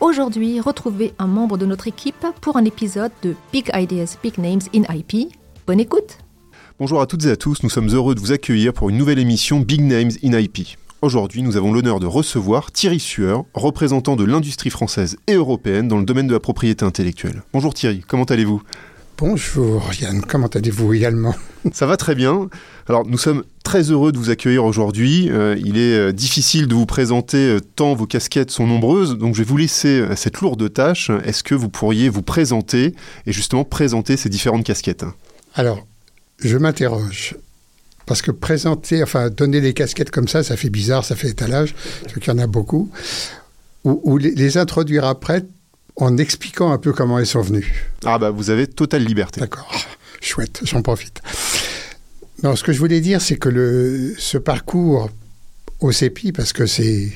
Aujourd'hui, retrouvez un membre de notre équipe pour un épisode de Big Ideas, Big Names in IP. Bonne écoute Bonjour à toutes et à tous, nous sommes heureux de vous accueillir pour une nouvelle émission Big Names in IP. Aujourd'hui, nous avons l'honneur de recevoir Thierry Sueur, représentant de l'industrie française et européenne dans le domaine de la propriété intellectuelle. Bonjour Thierry, comment allez-vous? Bonjour Yann, comment allez-vous également? Ça va très bien. Alors nous sommes très heureux de vous accueillir aujourd'hui. Euh, il est euh, difficile de vous présenter euh, tant vos casquettes sont nombreuses, donc je vais vous laisser cette lourde tâche. Est-ce que vous pourriez vous présenter et justement présenter ces différentes casquettes? Alors, je m'interroge. Parce que présenter, enfin donner des casquettes comme ça, ça fait bizarre, ça fait étalage, parce qu'il y en a beaucoup. Ou, ou les, les introduire après en expliquant un peu comment elles sont venues. Ah bah vous avez totale liberté. D'accord, chouette, j'en profite. Non, ce que je voulais dire, c'est que le, ce parcours au CEPI, parce que c'est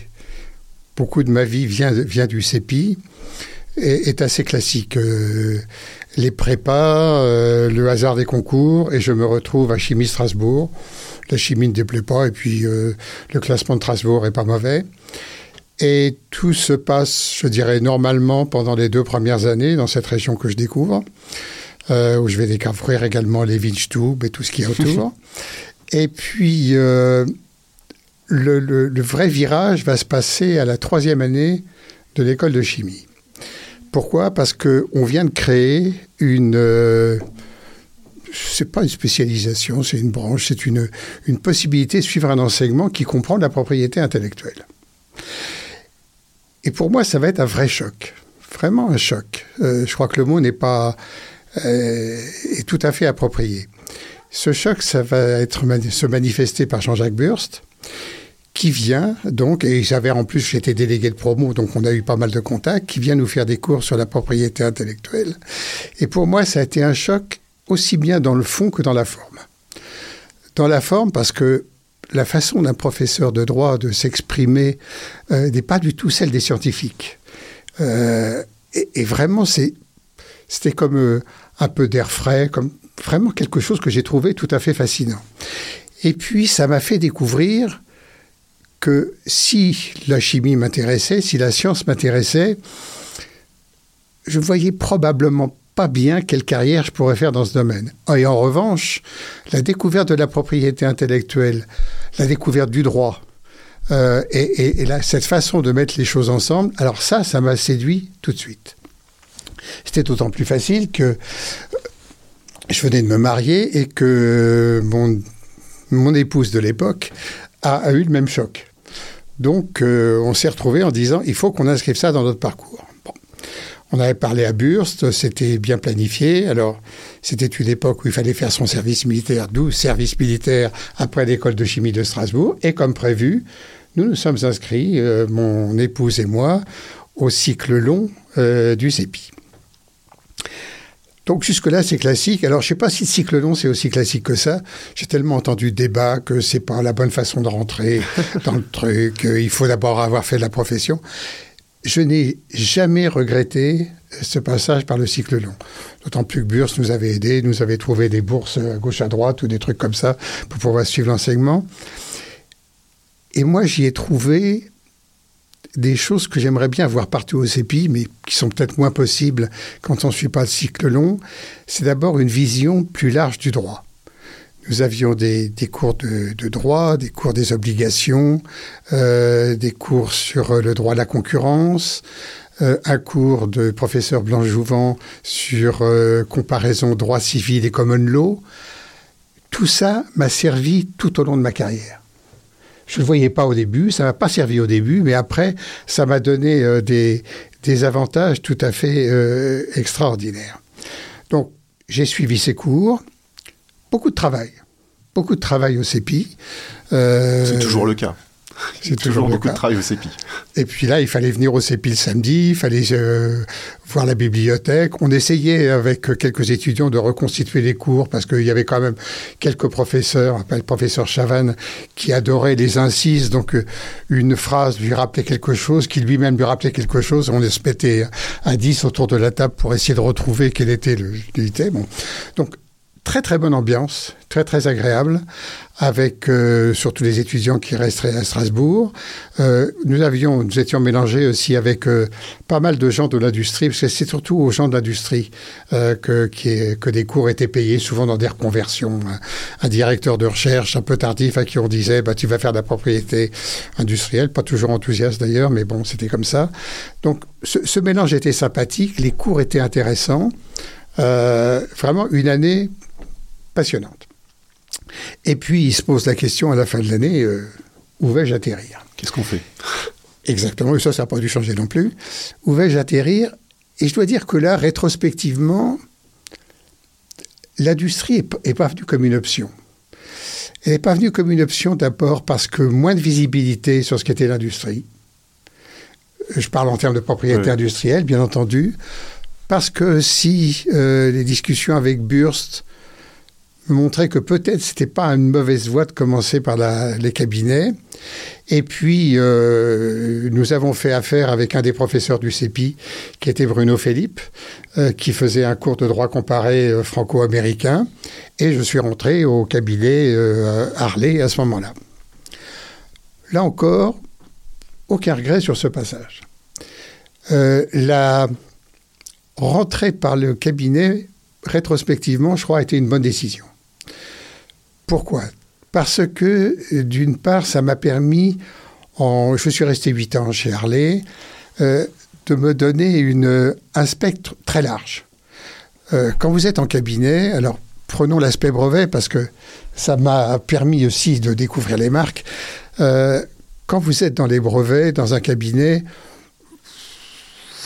beaucoup de ma vie vient, vient du CEPI, est, est assez classique. Euh, les prépas, euh, le hasard des concours, et je me retrouve à Chimie Strasbourg. La chimie ne déplaît pas, et puis euh, le classement de Strasbourg est pas mauvais. Et tout se passe, je dirais, normalement pendant les deux premières années dans cette région que je découvre, euh, où je vais découvrir également les Windstube et tout ce qu'il y a autour. et puis, euh, le, le, le, vrai virage va se passer à la troisième année de l'école de chimie. Pourquoi? Parce qu'on vient de créer une... Euh, c'est pas une spécialisation, c'est une branche, c'est une, une possibilité de suivre un enseignement qui comprend la propriété intellectuelle. Et pour moi, ça va être un vrai choc, vraiment un choc. Euh, je crois que le mot n'est pas euh, est tout à fait approprié. Ce choc, ça va être se manifester par Jean-Jacques Burst, qui vient donc, et j'avais en plus, j'étais délégué de promo, donc on a eu pas mal de contacts, qui vient nous faire des cours sur la propriété intellectuelle. Et pour moi, ça a été un choc aussi bien dans le fond que dans la forme. Dans la forme, parce que la façon d'un professeur de droit de s'exprimer euh, n'est pas du tout celle des scientifiques. Euh, et, vraiment, c'était comme euh, un peu d'air frais, comme vraiment quelque chose que j'ai trouvé tout à fait fascinant. Et puis, ça m'a fait découvrir que si la chimie m'intéressait, si la science m'intéressait, je voyais probablement pas bien quelle carrière je pourrais faire dans ce domaine. Et en revanche, la découverte de la propriété intellectuelle, la découverte du droit, euh, et, et, cette façon de mettre les choses ensemble, alors ça, ça m'a séduit tout de suite. C'était d'autant plus facile que je venais de me marier et que mon, mon épouse de l'époque a, eu le même choc. Donc, euh, on s'est retrouvé en disant, il faut qu'on inscrive ça dans notre parcours. On avait parlé à Burst, c'était bien planifié. Alors, c'était une époque où il fallait faire son service militaire, 12 service militaire après l'école de chimie de Strasbourg. Et comme prévu, nous nous sommes inscrits, euh, mon épouse et moi, au cycle long euh, du CEPI. Donc jusque-là, c'est classique. Alors, je ne sais pas si le cycle long, c'est aussi classique que ça. J'ai tellement entendu débat que c'est pas la bonne façon de rentrer dans le truc. Il faut d'abord avoir fait de la profession. Je n'ai jamais regretté ce passage par le cycle long. D'autant plus que Burs nous avait aidés, nous avait trouvé des bourses à gauche à droite ou des trucs comme ça pour pouvoir suivre l'enseignement. Et moi, j'y ai trouvé des choses que j'aimerais bien voir partout au CEPI, mais qui sont peut-être moins possibles quand on ne suit pas le cycle long. C'est d'abord une vision plus large du droit. Nous avions des, cours de, de, droit, des cours des obligations, euh, des cours sur le droit à la concurrence, euh, un cours de professeur Blanche-Jouvent sur euh, comparaison droit civil et common law. Tout ça m'a servi tout au long de ma carrière. Je ne le voyais pas au début, ça m'a pas servi au début, mais après, ça m'a donné euh, des, avantages tout à fait euh, extraordinaires. Donc, j'ai suivi ces cours, beaucoup de travail, beaucoup de travail au CEPI. Euh, C'est toujours le cas. C'est toujours, beaucoup de travail au CEPI. Et puis là, il fallait venir au CEPI le samedi, il fallait euh, voir la bibliothèque. On essayait avec quelques étudiants de reconstituer les cours parce qu'il y avait quand même quelques professeurs, le professeur Chavannes, qui adorait les incises. Donc euh, une phrase lui rappelait quelque chose, qui lui-même lui rappelait quelque chose. On se mettait à 10 autour de la table pour essayer de retrouver quel était le. Bon. Donc très très bonne ambiance, très très agréable, avec euh, surtout les étudiants qui resteraient à Strasbourg. Euh, nous avions, nous étions mélangés aussi avec euh, pas mal de gens de l'industrie, parce que c'est surtout aux gens de l'industrie que, que des cours étaient payés, souvent dans des reconversions. Un, directeur de recherche un peu tardif à qui on disait, bah, tu vas faire de la propriété industrielle, pas toujours enthousiaste d'ailleurs, mais bon, c'était comme ça. Donc ce, mélange était sympathique, les cours étaient intéressants. Vraiment une année passionnante. Et puis, il se pose la question à la fin de l'année, euh, où vais-je atterrir? Qu'est-ce qu'on fait? Exactement, et ça, ça n'a pas dû changer non plus. Où vais-je atterrir? Et je dois dire que là, rétrospectivement, l'industrie n'est pas venue comme une option. Elle n'est pas venue comme une option d'abord parce que moins de visibilité sur ce qu'était l'industrie. Je parle en termes de propriété Oui. industrielle, bien entendu. Parce que si euh, les discussions avec Burst montraient que peut-être c'était pas une mauvaise voie de commencer par la- les cabinets, et puis, euh, nous avons fait affaire avec un des professeurs du CEPI, qui était Bruno Philippe, euh, qui faisait un cours de droit comparé euh, franco-américain. Et je suis rentré au cabinet Harley à ce moment-là. Là encore, aucun regret sur ce passage. La rentrée par le cabinet, rétrospectivement, je crois, a été une bonne décision. Pourquoi? Parce que, euh, d'une part, ça m'a permis, en, je suis resté huit ans chez Harley, euh, de me donner une, un spectre très large. Euh, quand vous êtes en cabinet, alors prenons l'aspect brevet parce que ça m'a permis aussi de découvrir les marques. Quand vous êtes dans les brevets, dans un cabinet,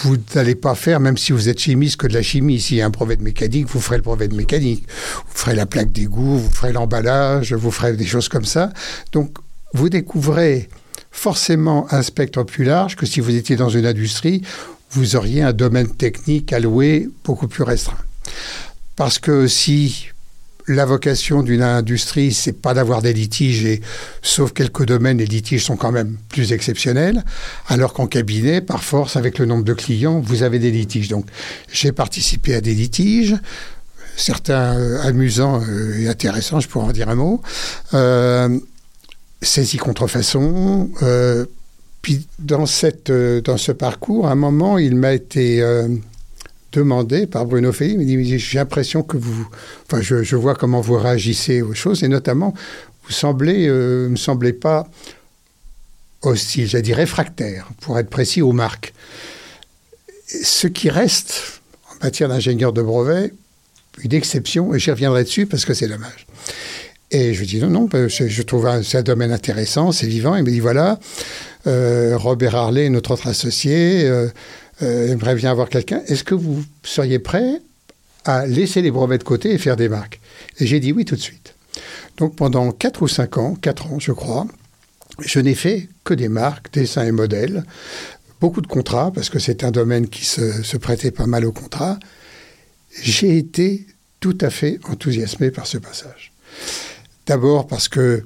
vous n'allez pas faire, même si vous êtes chimiste, que de la chimie. S'il y a un brevet de mécanique, vous ferez le brevet de mécanique. Vous ferez la plaque d'égout, vous ferez l'emballage, vous ferez des choses comme ça. Donc, vous découvrez forcément un spectre plus large que si vous étiez dans une industrie, vous auriez un domaine technique alloué beaucoup plus restreint. Parce que si la vocation d'une industrie, c'est pas d'avoir des litiges, et sauf quelques domaines, les litiges sont quand même plus exceptionnels, alors qu'en cabinet, par force, avec le nombre de clients, vous avez des litiges. Donc, j'ai participé à des litiges, certains euh, amusants euh, et intéressants, je pourrais en dire un mot, euh, saisie contrefaçon. Euh, puis, dans, cette, dans ce parcours, à un moment, il m'a été demandé par Bruno Félix, il me dit, j'ai l'impression que vous, enfin, je, vois comment vous réagissez aux choses, et notamment, vous semblez, euh, me semblez pas hostile, j'ai dit réfractaire, pour être précis, aux marques. Ce qui reste, en matière d'ingénieur de brevet, une exception, et j'y reviendrai dessus parce que c'est dommage. Et je dis non, non, je, trouve c'est un domaine intéressant, c'est vivant. Il me dit voilà, euh, Robert Harley, notre autre associé, euh, aimerait bien avoir quelqu'un. Est-ce que vous seriez prêt à laisser les brevets de côté et faire des marques? Et j'ai dit oui tout de suite. Donc pendant 4 ou 5 ans, 4 ans je crois, je n'ai fait que des marques, dessins et modèles, beaucoup de contrats, parce que c'est un domaine qui se, se prêtait pas mal aux contrats. J'ai été tout à fait enthousiasmé par ce passage. D'abord parce que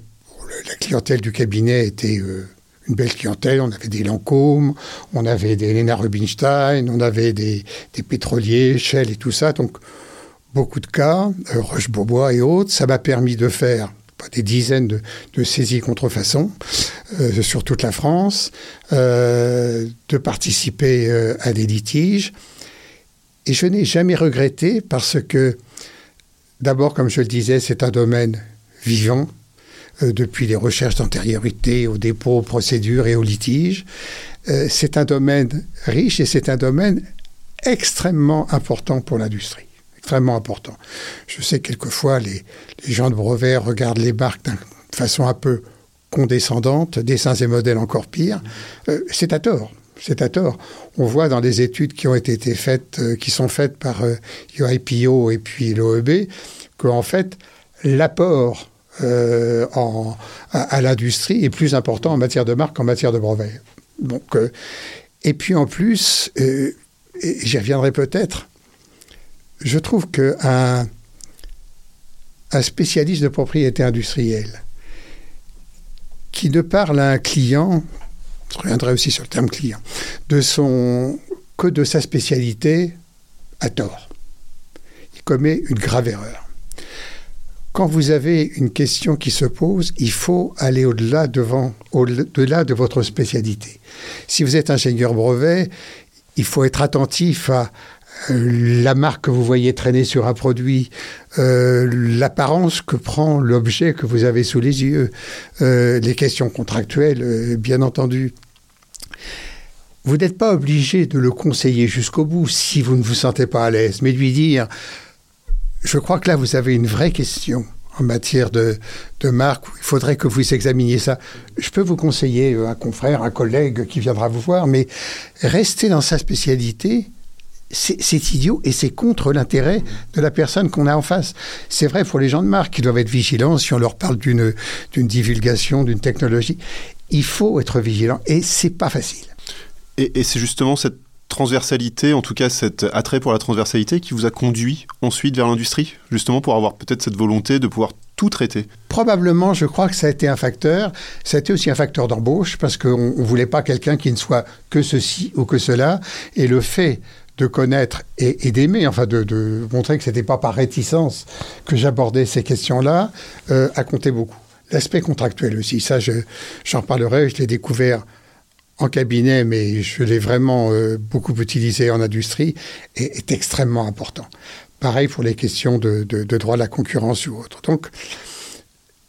la clientèle du cabinet était euh, une belle clientèle. On avait des Lancôme, on avait des Lena Rubinstein, on avait des, des, pétroliers, Shell et tout ça. Donc, beaucoup de cas, euh, Roche-Beaubois et autres. Ça m'a permis de faire pas des dizaines de, saisies contrefaçon euh, sur toute la France, euh, de participer à des litiges. Et je n'ai jamais regretté parce que, d'abord, comme je le disais, c'est un domaine vivant, depuis les recherches d'antériorité, au dépôt, aux procédures et aux litiges. Euh, c'est un domaine riche et c'est un domaine extrêmement important pour l'industrie. Extrêmement important. Je sais que quelquefois les, gens de brevet regardent les marques de façon un peu condescendante, dessins et modèles encore pire. Euh, c'est à tort. C'est à tort. On voit dans les études qui ont été faites, euh, qui sont faites par euh, UIPO et puis l'OEB, qu'en fait, l'apport euh, à, l'industrie et plus important en matière de marque qu'en matière de brevet. Donc, euh, et puis en plus, euh, j'y reviendrai peut-être, je trouve qu'un un spécialiste de propriété industrielle qui ne parle à un client, je reviendrai aussi sur le terme client, de son, que de sa spécialité, a tort. Il commet une grave erreur quand vous avez une question qui se pose, il faut aller au-delà devant, au-delà de votre spécialité. Si vous êtes ingénieur brevet, il faut être attentif à euh, la marque que vous voyez traîner sur un produit, euh, l'apparence que prend l'objet que vous avez sous les yeux, euh, les questions contractuelles, bien entendu. Vous n'êtes pas obligé de le conseiller jusqu'au bout si vous ne vous sentez pas à l'aise, mais lui dire je crois que là, vous avez une vraie question en matière de, marque. Il faudrait que vous examiniez ça. Je peux vous conseiller euh, un confrère, un collègue qui viendra vous voir, mais rester dans sa spécialité, c'est idiot et c'est contre l'intérêt de la personne qu'on a en face. C'est vrai pour les gens de marque qui doivent être vigilants si on leur parle d'une divulgation, d'une technologie. Il faut être vigilant et c'est pas facile. Et c'est justement cette transversalité, en tout cas cet attrait pour la transversalité qui vous a conduit ensuite vers l'industrie, justement pour avoir peut-être cette volonté de pouvoir tout traiter? Probablement, je crois que ça a été un facteur. Ça a été aussi un facteur d'embauche parce qu'on ne voulait pas quelqu'un qui ne soit que ceci ou que cela. Et le fait de connaître et, d'aimer, enfin de, montrer que ce n'était pas par réticence que j'abordais ces questions-là, euh, a compté beaucoup. L'aspect contractuel aussi, ça j'en parlerai, je l'ai découvert en cabinet, mais je l'ai vraiment euh, beaucoup utilisé en industrie, est, extrêmement important. Pareil pour les questions de, droit de la concurrence ou autre. Donc,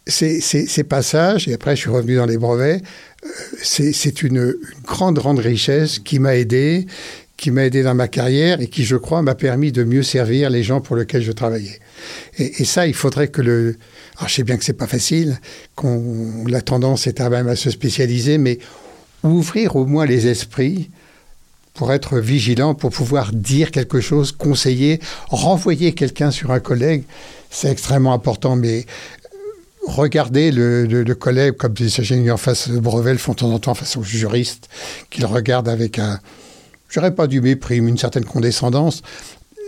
ces, passages, et après je suis revenu dans les brevets, euh, c'est une, grande, grande richesse qui m'a aidé, qui m'a aidé dans ma carrière et qui, je crois, m'a permis de mieux servir les gens pour lesquels je travaillais. Et, et ça, il faudrait que le... Alors, je sais bien que c'est pas facile, qu'on la tendance est à même à se spécialiser, mais ouvrir au moins les esprits pour être vigilant, pour pouvoir dire quelque chose, conseiller, renvoyer quelqu'un sur un collègue, c'est extrêmement important. Mais regardez le, collègue, comme des ingénieurs face Brevel font de temps en temps face aux juristes, qu'ils regardent avec un, je dirais pas du mépris, mais une certaine condescendance.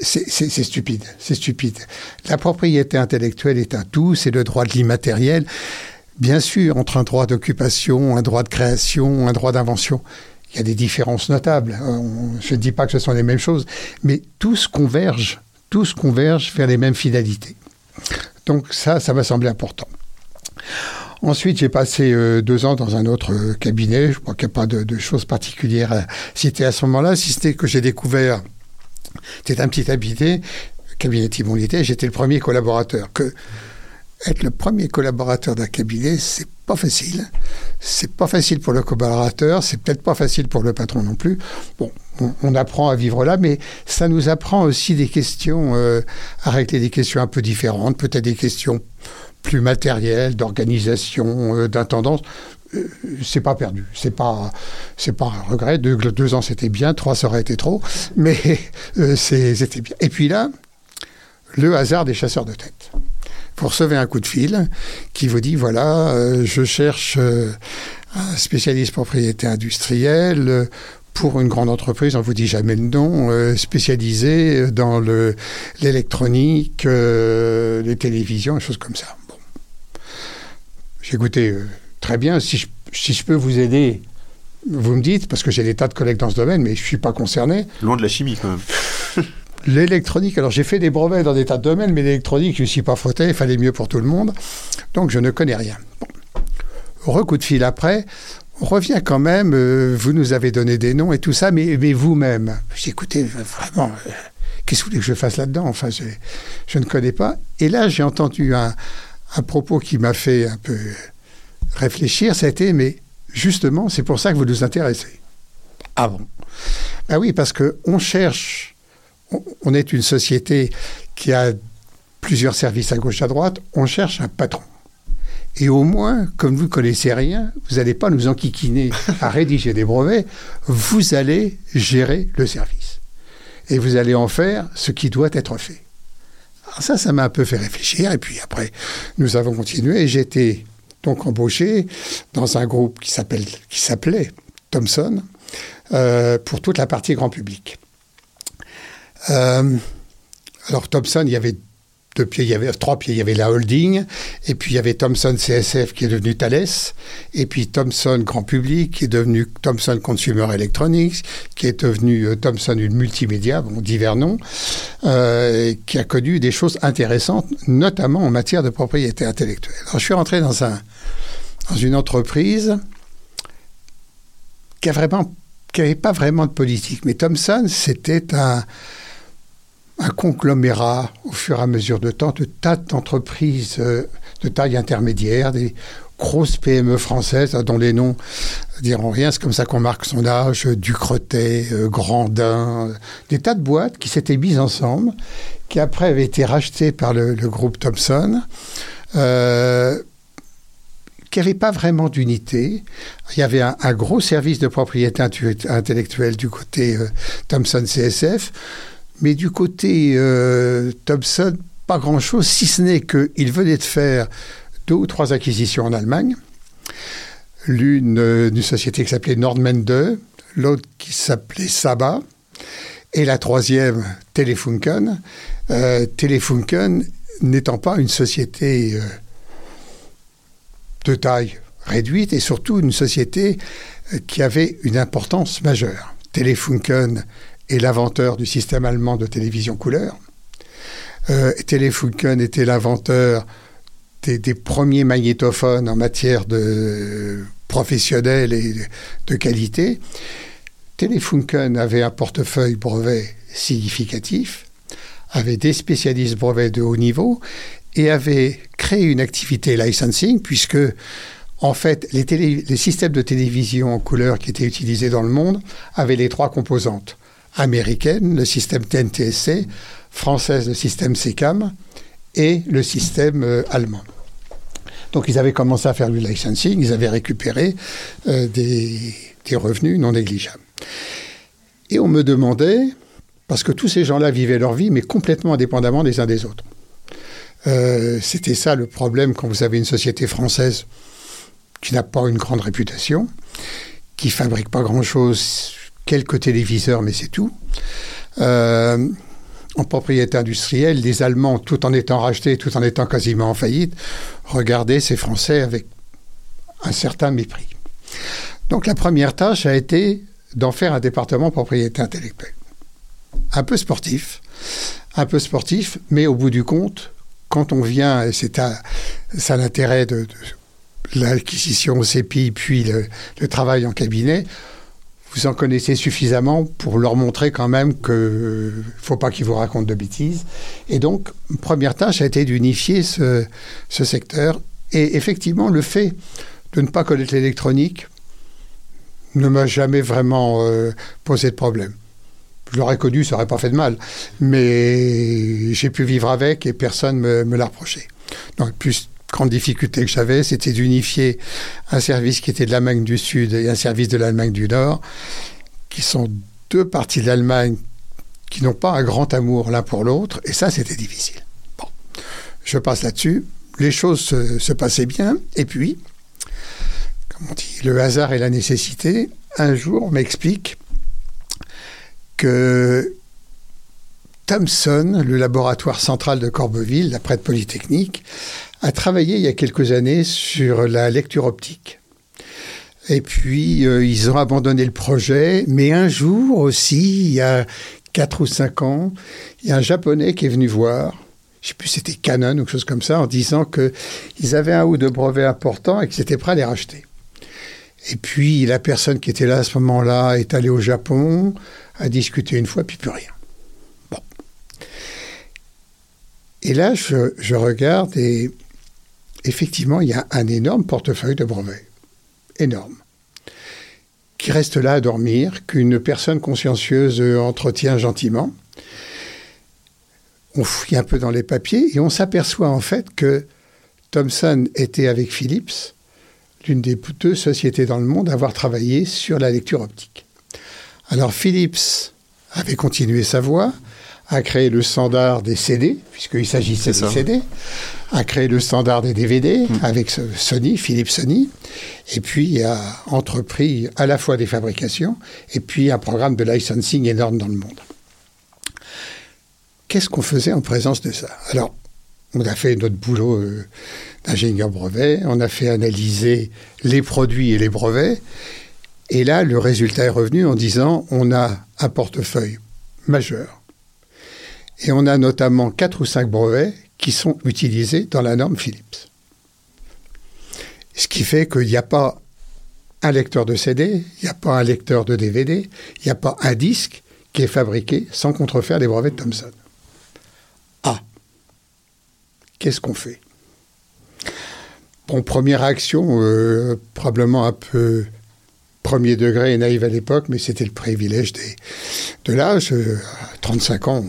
C'est stupide, c'est stupide. La propriété intellectuelle est un tout, c'est le droit de l'immatériel. Bien sûr, entre un droit d'occupation, un droit de création, un droit d'invention, il y a des différences notables. Euh, je ne dis pas que ce sont les mêmes choses, mais tous convergent, tous convergent vers les mêmes finalités. Donc ça, ça m'a semblé important. Ensuite, j'ai passé euh, deux ans dans un autre cabinet. Je crois qu'il n'y a pas de, choses particulières à citer à ce moment-là, si c'était que j'ai découvert, c'était un petit cabinet, cabinet Timonité, j'étais le premier collaborateur. Que être le premier collaborateur d'un cabinet, c'est pas facile. C'est pas facile pour le collaborateur, c'est peut-être pas facile pour le patron non plus. Bon, on, apprend à vivre là, mais ça nous apprend aussi des questions, euh, à régler des questions un peu différentes, peut-être des questions plus matérielles, d'organisation, euh, d'intendance. Euh, c'est pas perdu, c'est pas, c'est pas un regret. Deux, ans c'était bien, trois ça aurait été trop, mais c'était bien. Et puis là, le hasard des chasseurs de tête vous recevez un coup de fil qui vous dit voilà, euh, je cherche euh, un spécialiste propriété industrielle euh, pour une grande entreprise, on vous dit jamais le nom, spécialisé dans l'électronique, les télévisions, des choses comme ça. Bon. J'ai écouté très bien. Si je, si je peux vous aider, vous me dites, parce que j'ai des tas de collègues dans ce domaine, mais je ne suis pas concerné. Loin de la chimie, quand même. L'électronique, alors j'ai fait des brevets dans des tas de domaines, mais l'électronique, je ne suis pas frotté, il fallait mieux pour tout le monde. Donc je ne connais rien. Recoup de fil après, on revient quand même, euh, vous nous avez donné des noms et tout ça, mais, vous-même, j'ai écouté, vraiment, euh, qu'est-ce que vous voulez que je fasse là-dedans? Enfin, je ne connais pas. Et là, j'ai entendu un, un propos qui m'a fait un peu réfléchir, c'était, mais justement, c'est pour ça que vous nous intéressez. Ah bon? Ben oui, parce qu'on cherche on est une société qui a plusieurs services à gauche à droite, on cherche un patron. Et au moins, comme vous ne connaissez rien, vous n'allez pas nous enquiquiner à rédiger des brevets, vous allez gérer le service. Et vous allez en faire ce qui doit être fait. ça, ça m'a un peu fait réfléchir. Et puis après, nous avons continué. Et j'étais donc embauché dans un groupe qui s'appelait Thomson euh, pour toute la partie grand public. Euh, alors Thomson, il y avait deux pieds, il y avait trois pieds, il y avait la holding, et puis il y avait Thomson CSF qui est devenu Thales, et puis Thomson Grand Public qui est devenu Thomson Consumer Electronics, qui est devenu euh, Thomson une multimédia, bon, divers noms, euh, qui a connu des choses intéressantes, notamment en matière de propriété intellectuelle. Alors je suis rentré dans, un, dans une entreprise qui a vraiment qui n'avait pas vraiment de politique. Mais Thomson, c'était un, un conglomérat au fur et à mesure de temps de tas d'entreprises euh, de taille intermédiaire, des grosses PME françaises dont les noms diront rien, c'est comme ça qu'on marque son âge, Ducretet, euh, Grandin, des tas de boîtes qui s'étaient mises ensemble, qui après avaient été rachetées par le, groupe Thomson. Euh, qui n'avait pas vraiment d'unité. Il y avait un, gros service de propriété intellectuelle du côté Thomson CSF. Mais du côté euh, Thompson, pas grand-chose, si ce n'est qu'il venait de faire deux ou trois acquisitions en Allemagne. L'une euh, d'une société qui s'appelait Nordmende, l'autre qui s'appelait Saba, et la troisième, Telefunken. Euh, Telefunken n'étant pas une société de taille réduite et surtout une société qui avait une importance majeure. Telefunken est l'inventeur du système allemand de télévision couleur. Euh, Telefunken était l'inventeur des, premiers magnétophones en matière de professionnel et de, qualité. Telefunken avait un portefeuille brevet significatif, avait des spécialistes brevets de haut niveau et avait créé une activité licensing puisque en fait, les, systèmes de télévision couleur qui étaient utilisés dans le monde avaient les trois composantes américaine, le système TNTSC, française, le système SECAM, et le système euh, allemand. Donc ils avaient commencé à faire du licensing, ils avaient récupéré euh, des, revenus non négligeables. Et on me demandait, parce que tous ces gens-là vivaient leur vie, mais complètement indépendamment les uns des autres. Euh, c'était ça le problème quand vous avez une société française qui n'a pas une grande réputation, qui fabrique pas grand-chose quelques téléviseurs, mais c'est tout. Euh, en propriété industrielle, les Allemands, tout en étant rachetés, tout en étant quasiment en faillite, regardaient ces Français avec un certain mépris. Donc la première tâche a été d'en faire un département propriété intellectuelle. Un peu sportif, un peu sportif, mais au bout du compte, quand on vient, et c'est ça l'intérêt de, l'acquisition au CEPI, puis le, travail en cabinet, vous en connaissez suffisamment pour leur montrer quand même qu'il ne faut pas qu'ils vous racontent de bêtises. Et donc, première tâche a été d'unifier ce, secteur. Et effectivement, le fait de ne pas connaître l'électronique ne m'a jamais vraiment euh, posé de problème. Je l'aurais connu, ça n'aurait pas fait de mal. Mais j'ai pu vivre avec et personne ne me, l'a reproché. Donc, plus grande difficulté que j'avais, c'était d'unifier un service qui était de l'Allemagne du Sud et un service de l'Allemagne du Nord, qui sont deux parties de l'Allemagne qui n'ont pas un grand amour l'un pour l'autre, et ça, c'était difficile. Bon, je passe là-dessus. Les choses se, passaient bien, et puis, comme on dit, le hasard et la nécessité, un jour, on m'explique que Thomson, le laboratoire central de Corbeville, la prête polytechnique, a travaillé il y a quelques années sur la lecture optique. Et puis, euh, ils ont abandonné le projet. Mais un jour aussi, il y a quatre ou cinq ans, il y a un Japonais qui est venu voir, je ne sais plus c'était Canon ou quelque chose comme ça, en disant qu'ils avaient un ou deux brevets importants et qu'ils étaient prêts à les racheter. Et puis, la personne qui était là à ce moment-là est allée au Japon, a discuté une fois, puis plus rien. Bon. Et là, je regarde et effectivement, il y a un énorme portefeuille de brevets. Énorme. Qui reste là à dormir, qu'une personne consciencieuse entretient gentiment. On fouille un peu dans les papiers et on s'aperçoit en fait que Thomson était avec Philips, l'une des deux sociétés dans le monde à avoir travaillé sur la lecture optique. Alors Philips avait continué sa voie, a créé le standard des CD, puisqu'il s'agissait des. CD, a créé le standard des DVD avec ce- Sony, Philips Sony, et puis a entrepris à la fois des fabrications et puis un programme de licensing énorme dans le monde. Qu'est-ce qu'on faisait en présence de ça? Alors, on a fait notre boulot euh, d'ingénieur brevet, on a fait analyser les produits et les brevets, et là, le résultat est revenu en disant on a un portefeuille majeur. Et on a notamment quatre ou cinq brevets qui sont utilisés dans la norme Philips. Ce qui fait qu'il n'y a pas un lecteur de CD, il n'y a pas un lecteur de DVD, il n'y a pas un disque qui est fabriqué sans contrefaire les brevets de Thomson. Ah, qu'est-ce qu'on fait? Bon, première réaction, euh, probablement un peu premier degré et naïve à l'époque, mais c'était le privilège de l'âge. Euh, à 35 ans,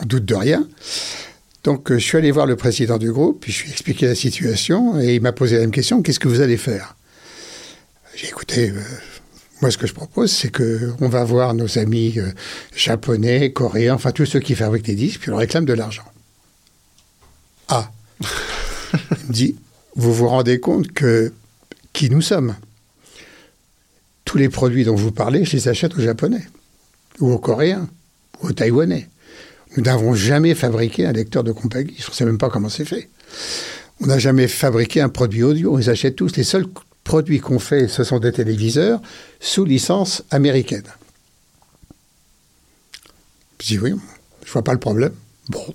on doute de rien. Donc, euh, je suis allé voir le président du groupe, puis je lui ai expliqué la situation, et il m'a posé la même question qu'est-ce que vous allez faire? J'ai écouté. euh, moi, ce que je propose, c'est que on va voir nos amis euh, japonais, coréens, enfin tous ceux qui fabriquent des disques, puis on réclame de l'argent. Ah Il me dit vous vous rendez compte que qui nous sommes? Tous les produits dont vous parlez, je les achète aux Japonais, ou aux Coréens, ou aux Taïwanais. Nous n'avons jamais fabriqué un lecteur de compagnie. Je ne sais même pas comment c'est fait. On n'a jamais fabriqué un produit audio. On les achète tous. Les seuls produits qu'on fait, ce sont des téléviseurs sous licence américaine. Je dis oui, je vois pas le problème. Bon.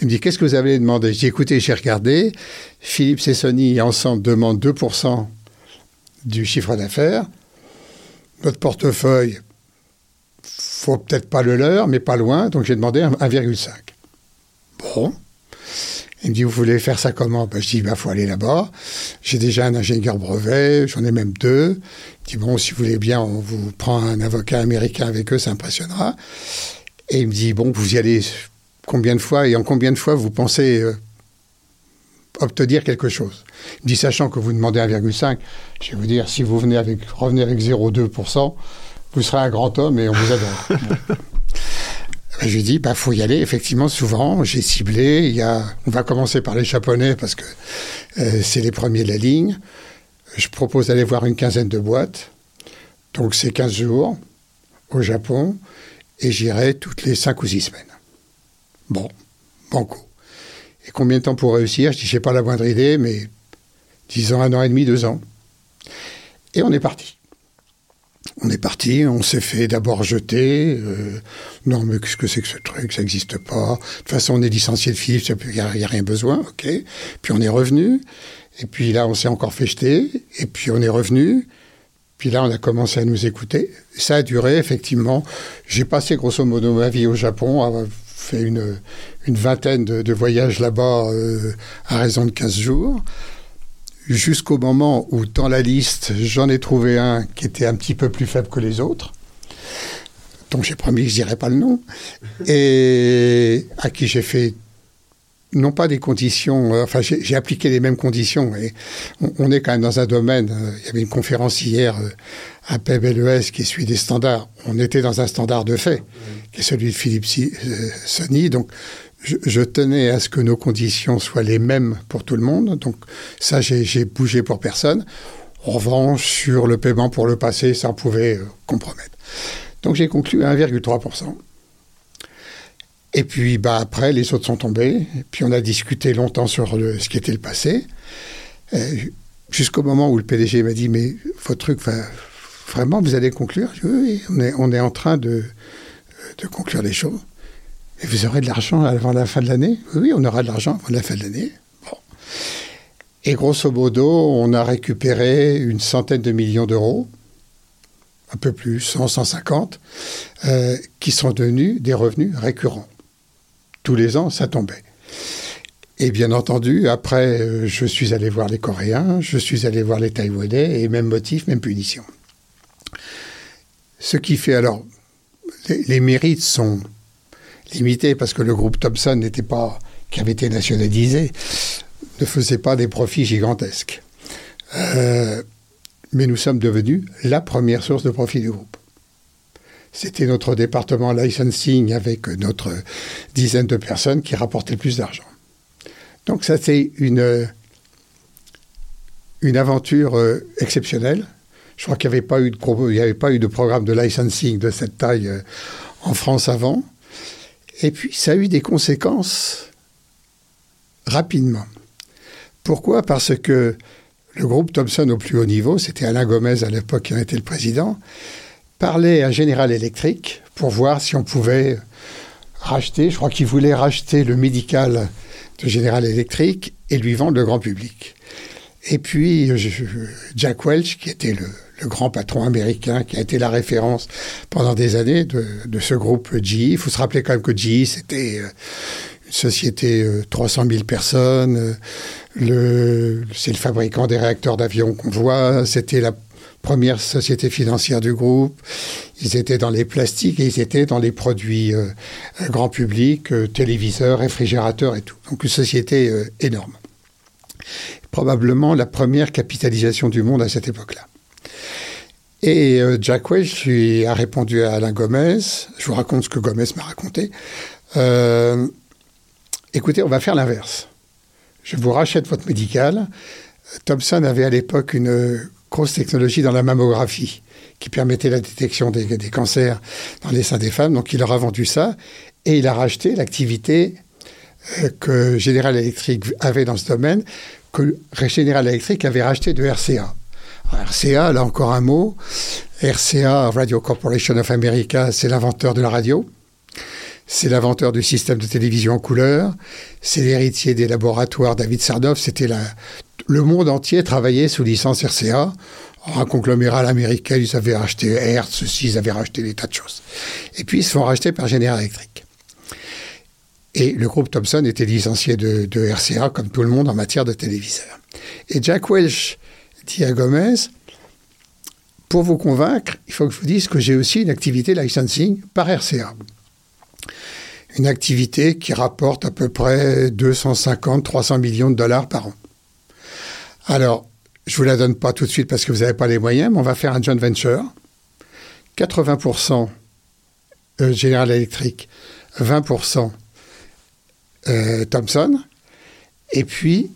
Il me dit qu'est-ce que vous avez demandé? Je dis écoutez, j'ai regardé. Philips et Sony ensemble demandent 2% du chiffre d'affaires. Notre portefeuille, faut peut-être pas le leur, mais pas loin. Donc j'ai demandé un- 1,5. Bon. Il me dit, vous voulez faire ça comment? Ben, Je dis, il faut aller là-bas. J'ai déjà un ingénieur brevet, j'en ai même deux. Il dit, bon, si vous voulez bien, on vous prend un avocat américain avec eux, ça impressionnera. Et il me dit, bon, vous y allez combien de fois? Et en combien de fois vous pensez euh, obtenir quelque chose? Il me dit, sachant que vous demandez 1,5, je vais vous dire, si vous venez avec, revenez avec 0,2%, vous serez un grand homme et on vous adore. Je lui ai dit, il bah, faut y aller. Effectivement, souvent, j'ai ciblé. Il y a, on va commencer par les Japonais parce que euh, c'est les premiers de la ligne. Je propose d'aller voir une quinzaine de boîtes. Donc, c'est 15 jours au Japon et j'irai toutes les 5 ou 6 semaines. Bon, banco. Et combien de temps pour réussir? Je dis, j'ai pas la moindre idée, mais disons un an et demi, deux ans. Et on est parti. On est parti, on s'est fait d'abord jeter. euh, non, mais qu'est-ce que c'est que ce truc Ça n'existe pas. De toute façon, on est licencié de Philips, il n'y a, a rien besoin, ok. Puis on est revenu. Et puis là, on s'est encore fait jeter. Et puis on est revenu. Puis là, on a commencé à nous écouter. Ça a duré, effectivement. J'ai passé grosso modo ma vie au Japon, à fait une, une vingtaine de, de voyages là-bas euh, à raison de 15 jours jusqu'au moment où, dans la liste, j'en ai trouvé un qui était un petit peu plus faible que les autres, dont j'ai promis que je dirais pas le nom, et à qui j'ai fait non pas des conditions, euh, enfin j'ai appliqué les mêmes conditions, et on, est quand même dans un domaine, euh, il y avait une conférence hier euh, à PBLES qui suit des standards, on était dans un standard de fait, qui est celui de Philips euh, Sony, donc je, tenais à ce que nos conditions soient les mêmes pour tout le monde. Donc ça, j'ai bougé pour personne. En revanche, sur le paiement pour le passé, ça pouvait euh, compromettre. Donc j'ai conclu à 1,3%. Et puis bah, après, les autres sont tombés. Puis on a discuté longtemps sur ce qui était le passé. Euh, Jusqu'au moment où le PDG m'a dit, mais votre truc, va, vraiment, vous allez conclure? Oui, on est, en train de conclure les choses. Et vous aurez de l'argent avant la fin de l'année Oui, on aura de l'argent avant la fin de l'année. Bon. Et grosso modo, on a récupéré une centaine de millions d'euros, un peu plus, 100, 150, euh, qui sont devenus des revenus récurrents. Tous les ans, ça tombait. Et bien entendu, après, euh, je suis allé voir les Coréens, je suis allé voir les Taïwanais, et même motif, même punition. Ce qui fait alors, les, les mérites sont limité parce que le groupe Thomson n'était pas, qui avait été nationalisé, ne faisait pas des profits gigantesques. Euh, mais nous sommes devenus la première source de profit du groupe. c'était notre département licensing avec notre dizaine de personnes qui rapportaient le plus d'argent. Donc ça c'est une, une aventure euh, exceptionnelle. Je crois qu'il n'y avait, pas eu de, il n'y avait pas eu de programme de licensing de cette taille euh, en France avant. Et puis ça a eu des conséquences rapidement. Pourquoi? Parce que le groupe Thomson au plus haut niveau, c'était Alain Gomez à l'époque qui en était le président, parlait à General Electric pour voir si on pouvait racheter, je crois qu'il voulait racheter le médical de General Electric et lui vendre le grand public. Et puis Jack Welch, qui était le, grand patron américain, qui a été la référence pendant des années de, ce groupe GE. Il faut se rappeler quand même que GE, c'était euh, une société 300 euh, 000 personnes. Euh, c'est le fabricant des réacteurs d'avion qu'on voit. C'était la première société financière du groupe. Ils étaient dans les plastiques et ils étaient dans les produits euh, grand public, euh, téléviseurs, réfrigérateurs et tout. Donc une société euh, énorme. Probablement la première capitalisation du monde à cette époque-là. Et Jack Welch a répondu à Alain Gomez. Je vous raconte ce que Gomez m'a raconté. écoutez, on va faire l'inverse. Je vous rachète votre médical. Thompson avait à l'époque une grosse technologie dans la mammographie qui permettait la détection des, cancers dans les seins des femmes. Donc il leur a vendu ça et il a racheté l'activité euh, que General Electric avait dans ce domaine, que General Electric avait racheté de RCA. RCA, là encore un mot. RCA, Radio Corporation of America, c'est l'inventeur de la radio. C'est l'inventeur du système de télévision en couleur. C'est l'héritier des laboratoires David Sarnoff. C'était la, le monde entier travaillait sous licence RCA. Un conglomérat américain, ils avaient racheté Hertz, ceci, ils avaient racheté des tas de choses. Et puis, ils se font racheter par General Electric. Et le groupe Thomson était licencié de, RCA, comme tout le monde, en matière de téléviseurs. Et Jack Welch dit à Gomez, pour vous convaincre, il faut que je vous dise que j'ai aussi une activité licensing par RCA. Une activité qui rapporte à peu près 250-300 millions de dollars par an. Alors, je vous la donne pas tout de suite parce que vous n'avez pas les moyens, mais on va faire un joint venture. 80% euh, General Electric, 20% euh, Thomson. Et puis,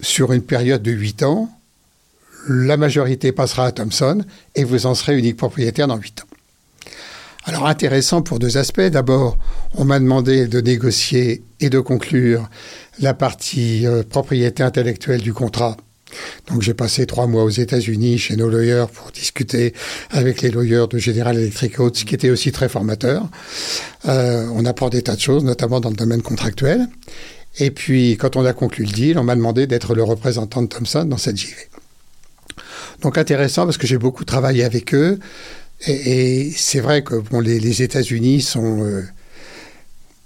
sur une période de 8 ans, la majorité passera à Thomson et vous en serez unique propriétaire dans 8 ans. Alors intéressant pour deux aspects. D'abord, on m'a demandé de négocier et de conclure la partie euh, propriété intellectuelle du contrat donc j'ai passé trois mois aux États-Unis chez nos lawyers pour discuter avec les lawyers de General Electric ce qui était aussi très formateur. Euh, on apprend des tas de choses, notamment dans le domaine contractuel. Et puis, quand on a conclu le deal, on m'a demandé d'être le représentant de Thomson dans cette JV. Donc intéressant parce que j'ai beaucoup travaillé avec eux. Et, c'est vrai que bon, les, États-Unis sont euh,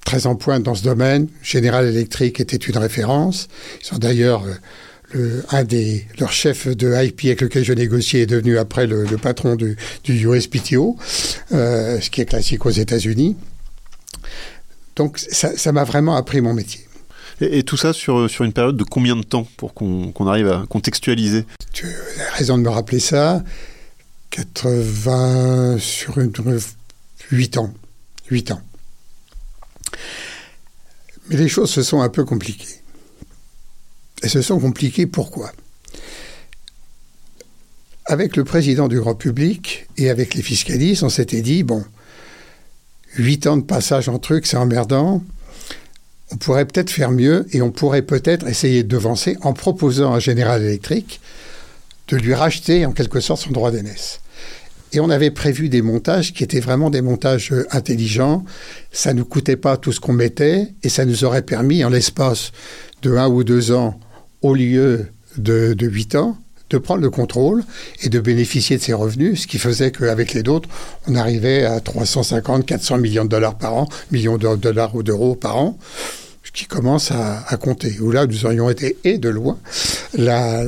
très en pointe dans ce domaine. General Electric était une référence. Ils sont d'ailleurs... Euh, un des leurs chefs de IP avec lequel je négociais est devenu après le, patron du, du USPTO, euh, ce qui est classique aux États-Unis. Donc ça m'a vraiment appris mon métier. Et, tout ça sur, sur une période de combien de temps pour qu'on arrive à contextualiser? Tu as raison de me rappeler ça. 80 sur une, 8 ans. 8 ans. Mais les choses se sont un peu compliquées. Et se sont compliqués pourquoi? Avec le président du grand public et avec les fiscalistes, on s'était dit, bon, huit ans de passage en truc, c'est emmerdant. On pourrait peut-être faire mieux et on pourrait peut-être essayer de devancer en proposant à General Electric de lui racheter en quelque sorte son droit d'aînesse. Et on avait prévu des montages qui étaient vraiment des montages euh, intelligents. Ça ne nous coûtait pas tout ce qu'on mettait et ça nous aurait permis, en l'espace de un ou deux ans, au lieu de, de 8 ans, de prendre le contrôle et de bénéficier de ses revenus, ce qui faisait qu'avec les autres, on arrivait à 350, 400 millions de dollars par an, millions de dollars ou d'euros par an, ce qui commence à, compter. Où là, nous aurions été, et de loin, la,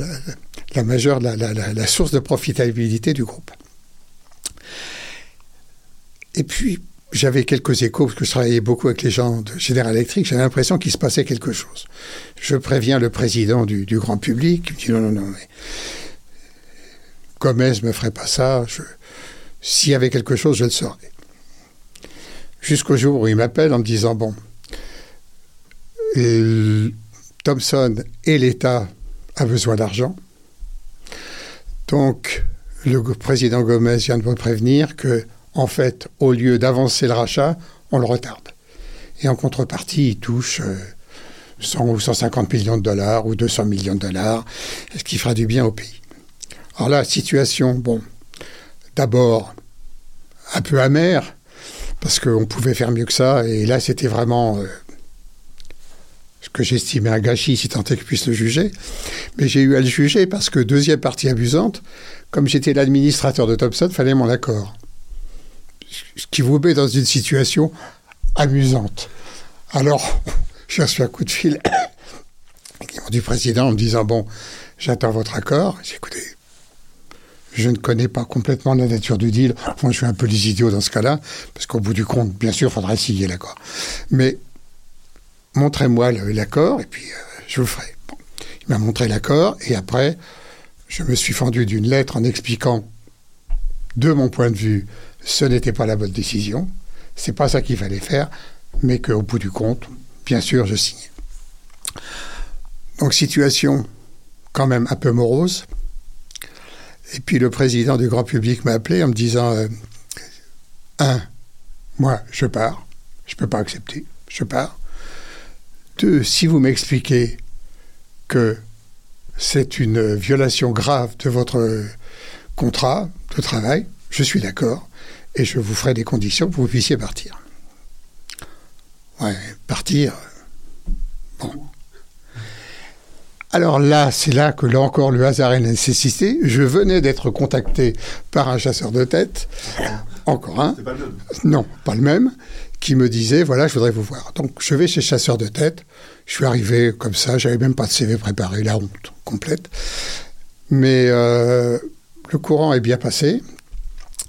majeure, la source de profitabilité du groupe. Et puis, j'avais quelques échos, parce que je travaillais beaucoup avec les gens de General Electric, j'avais l'impression qu'il se passait quelque chose. Je préviens le président du, grand public, il me dit non, non, non, mais Gomez me ferait pas ça, s'il y avait quelque chose, je le saurais. Jusqu'au jour où il m'appelle en me disant, bon, euh, Thomson et l'État a besoin d'argent. Donc, le président Gomez vient de me prévenir que, en fait, au lieu d'avancer le rachat, on le retarde. Et en contrepartie, il touche 100 ou 150 millions de dollars ou 200 millions de dollars, ce qui fera du bien au pays. Alors là, situation, bon, d'abord un peu amère, parce qu'on pouvait faire mieux que ça, et là c'était vraiment euh, ce que j'estimais un gâchis, si tant est que puisse le juger. Mais j'ai eu à le juger parce que, deuxième partie amusante, comme j'étais l'administrateur de Thompson, fallait mon accord. Ce qui vous met dans une situation amusante. Alors, j'ai reçu un coup de fil du président en me disant Bon, j'attends votre accord. J'ai écouté. Je ne connais pas complètement la nature du deal. Moi, je suis un peu les idiots dans ce cas-là, parce qu'au bout du compte, bien sûr, il faudra signer l'accord. Mais montrez-moi l'accord, et puis euh, je le ferai. Il m'a montré l'accord, et après, je me suis fendu d'une lettre en expliquant, de mon point de vue, ce n'était pas la bonne décision, c'est pas ça qu'il fallait faire, mais qu'au bout du compte, bien sûr, je signe. Donc situation quand même un peu morose. Et puis le président du grand public m'a appelé en me disant euh, un, moi je pars, je ne peux pas accepter, je pars. Deux, si vous m'expliquez que c'est une violation grave de votre contrat de travail, je suis d'accord et je vous ferai des conditions pour que vous puissiez partir. Ouais, partir. Bon. Alors là, c'est là que là encore le hasard est la nécessité. Je venais d'être contacté par un chasseur de tête, encore un. Pas le même. Non, pas le même, qui me disait voilà, je voudrais vous voir. Donc je vais chez chasseur de tête. Je suis arrivé comme ça, j'avais même pas de CV préparé, la honte complète. Mais euh, le courant est bien passé.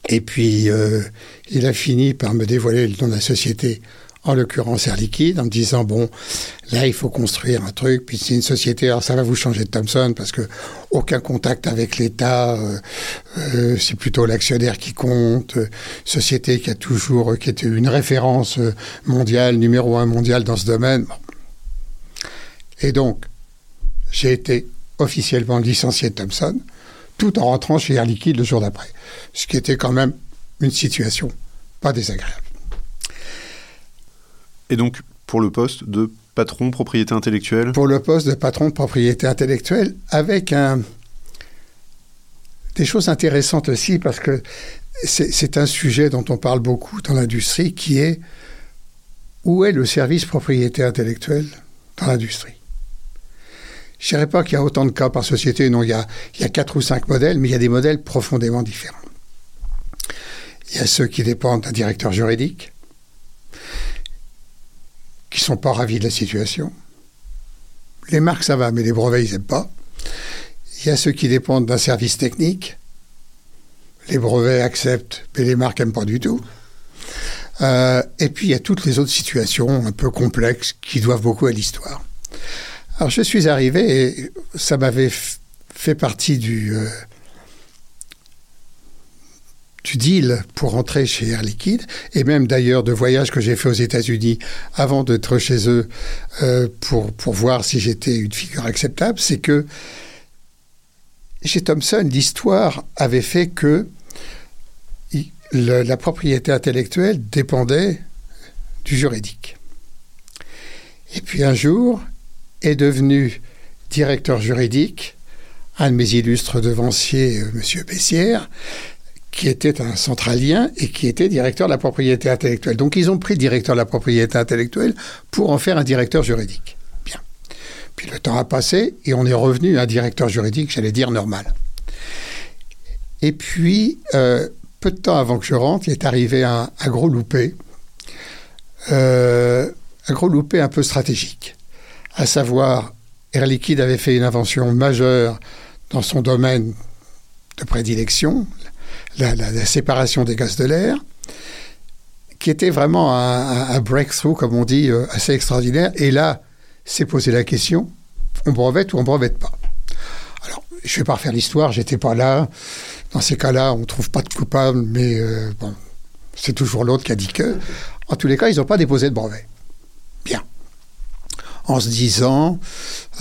Et puis, euh, il a fini par me dévoiler le nom de la société en l'occurrence Air Liquide, en me disant bon, là il faut construire un truc, puis c'est une société, alors ça va vous changer de Thomson parce que aucun contact avec l'État, euh, euh, c'est plutôt l'actionnaire qui compte, société qui a toujours, qui était une référence mondiale, numéro un mondial dans ce domaine. Et donc, j'ai été officiellement licencié de Thomson, tout en rentrant chez Air Liquide le jour d'après, ce qui était quand même une situation pas désagréable. Et donc, pour le poste de patron propriété intellectuelle? Pour le poste de patron de propriété intellectuelle, avec un, des choses intéressantes aussi, parce que c'est c'est un sujet dont on parle beaucoup dans l'industrie, qui est où est le service propriété intellectuelle dans l'industrie? Je ne dirais pas qu'il y a autant de cas par société, non, il y, a, il quatre ou cinq modèles, mais il y a des modèles profondément différents. Il y a ceux qui dépendent d'un directeur juridique, qui sont pas ravis de la situation. Les marques, ça va, mais les brevets, ils n'aiment pas. Il y a ceux qui dépendent d'un service technique. Les brevets acceptent, mais les marques n'aiment pas du tout. Euh, et puis, il y a toutes les autres situations un peu complexes qui doivent beaucoup à l'histoire. Alors, je suis arrivé et ça m'avait fait partie du, euh, deal pour rentrer chez Air Liquide, et même d'ailleurs de voyages que j'ai fait aux États-Unis avant d'être chez eux euh, pour, pour voir si j'étais une figure acceptable, c'est que chez Thomson, l'histoire avait fait que la propriété intellectuelle dépendait du juridique. Et puis un jour est devenu directeur juridique un de mes illustres devanciers, euh, M. Bessières, qui était un centralien et qui était directeur de la propriété intellectuelle. Donc ils ont pris directeur de la propriété intellectuelle pour en faire un directeur juridique. Bien. Puis le temps a passé et on est revenu à un directeur juridique, j'allais dire normal. Et puis, euh, peu de temps avant que je rentre, il est arrivé un, un gros loupé, euh, un gros loupé un peu stratégique, à savoir Air Liquide avait fait une invention majeure dans son domaine de prédilection, la, séparation des gaz de l'air, qui était vraiment un, un- breakthrough, comme on dit, euh, assez extraordinaire. Et là, s'est posé la question, on brevette ou on brevette pas? Alors, je ne vais pas refaire l'histoire, j'étais pas là. Dans ces cas-là, on ne trouve pas de coupable, mais euh, c'est toujours l'autre qui a dit que. En tous les cas, ils n'ont pas déposé de brevet. Bien. En se disant,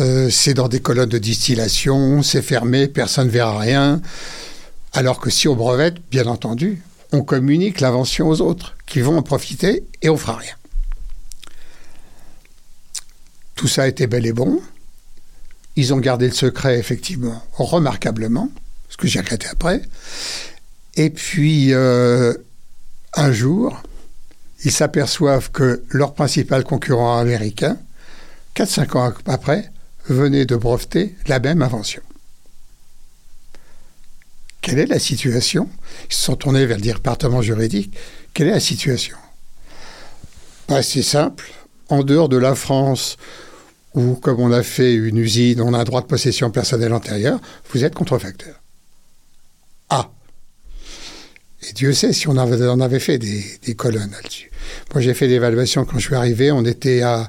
euh, c'est dans des colonnes de distillation, c'est fermé, personne ne verra rien. Alors que si on brevette, bien entendu, on communique l'invention aux autres qui vont en profiter et on fera rien. Tout ça été bel et bon. Ils ont gardé le secret, effectivement, remarquablement, ce que j'ai regretté après. Et puis, euh, un jour, ils s'aperçoivent que leur principal concurrent américain, 4-5 ans après, venait de breveter la même invention. Quelle est la situation Ils se sont tournés vers le département juridique. Quelle est la situation? Bah, C'est simple. En dehors de la France, où, comme on a fait une usine, on a un droit de possession personnelle antérieur, vous êtes contrefacteur. Ah Et Dieu sait si on avait, on avait fait des colonnes là-dessus. Moi, j'ai fait l'évaluation quand je suis arrivé, on était à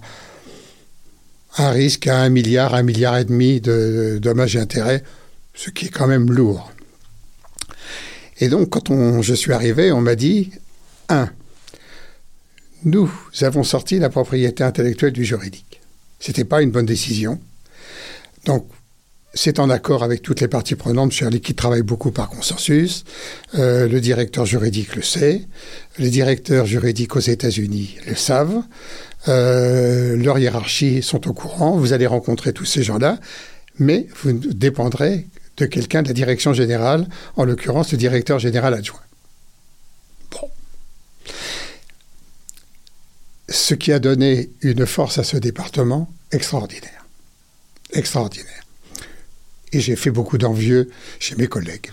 un risque à un milliard, un milliard et demi de dommages et intérêts, ce qui est quand même lourd. Et donc, quand on, je suis arrivé, on m'a dit, un, nous avons sorti la propriété intellectuelle du juridique. C'était pas une bonne décision. Donc, c'est en accord avec toutes les parties prenantes. Shirley qui travaille beaucoup par consensus. Euh, le directeur juridique le sait. Les directeurs juridiques aux États-Unis le savent. Euh, leur hiérarchie sont au courant. Vous allez rencontrer tous ces gens-là, mais vous dépendrez de quelqu'un de la direction générale, en l'occurrence le directeur général adjoint. Bon. Ce qui a donné une force à ce département extraordinaire. Extraordinaire. Et j'ai fait beaucoup d'envieux chez mes collègues.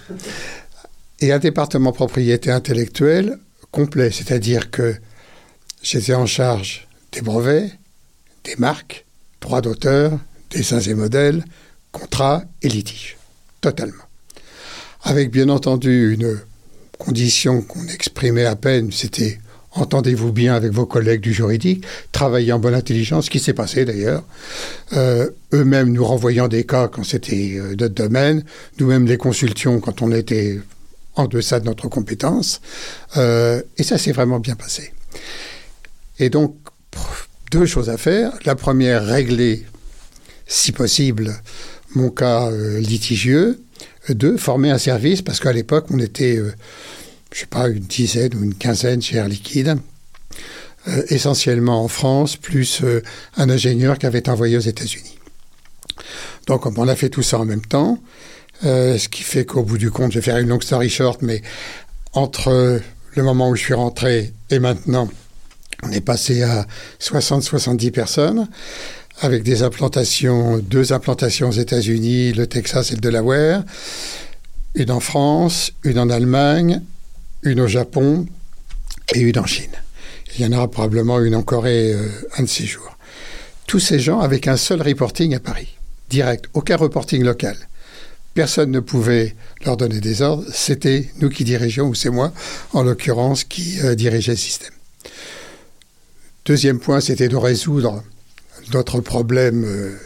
Et un département propriété intellectuelle complet, c'est-à-dire que j'étais en charge des brevets, des marques, droits d'auteur, dessins et modèles, contrats et litiges. Totalement. Avec bien entendu une condition qu'on exprimait à peine, c'était entendez-vous bien avec vos collègues du juridique, travaillez en bonne intelligence, ce qui s'est passé d'ailleurs, euh, eux-mêmes nous renvoyant des cas quand c'était euh, notre domaine, nous-mêmes les consultions quand on était en deçà de notre compétence, euh, et ça s'est vraiment bien passé. Et donc, deux choses à faire. La première, régler, si possible, mon cas euh, litigieux. Deux, former un service, parce qu'à l'époque, on était, euh, je sais pas, une dizaine ou une quinzaine chez Air Liquide, euh, essentiellement en France, plus un ingénieur qui avait envoyé aux États-Unis. Donc, on a fait tout ça en même temps, ce qui fait qu'au bout du compte, je vais faire une longue story short, mais entre le moment où je suis rentré et maintenant, on est passé à 60-70 personnes avec des implantations, deux implantations aux États-Unis, le Texas et le Delaware, une en France, une en Allemagne, une au Japon et une en Chine. Il y en aura probablement une en Corée euh, un de ces jours. Tous ces gens avec un seul reporting à Paris, direct, aucun reporting local. Personne ne pouvait leur donner des ordres, c'était nous qui dirigeons, ou c'est moi, en l'occurrence, qui euh, dirigeait le système. Deuxième point, c'était de résoudre notre problème euh,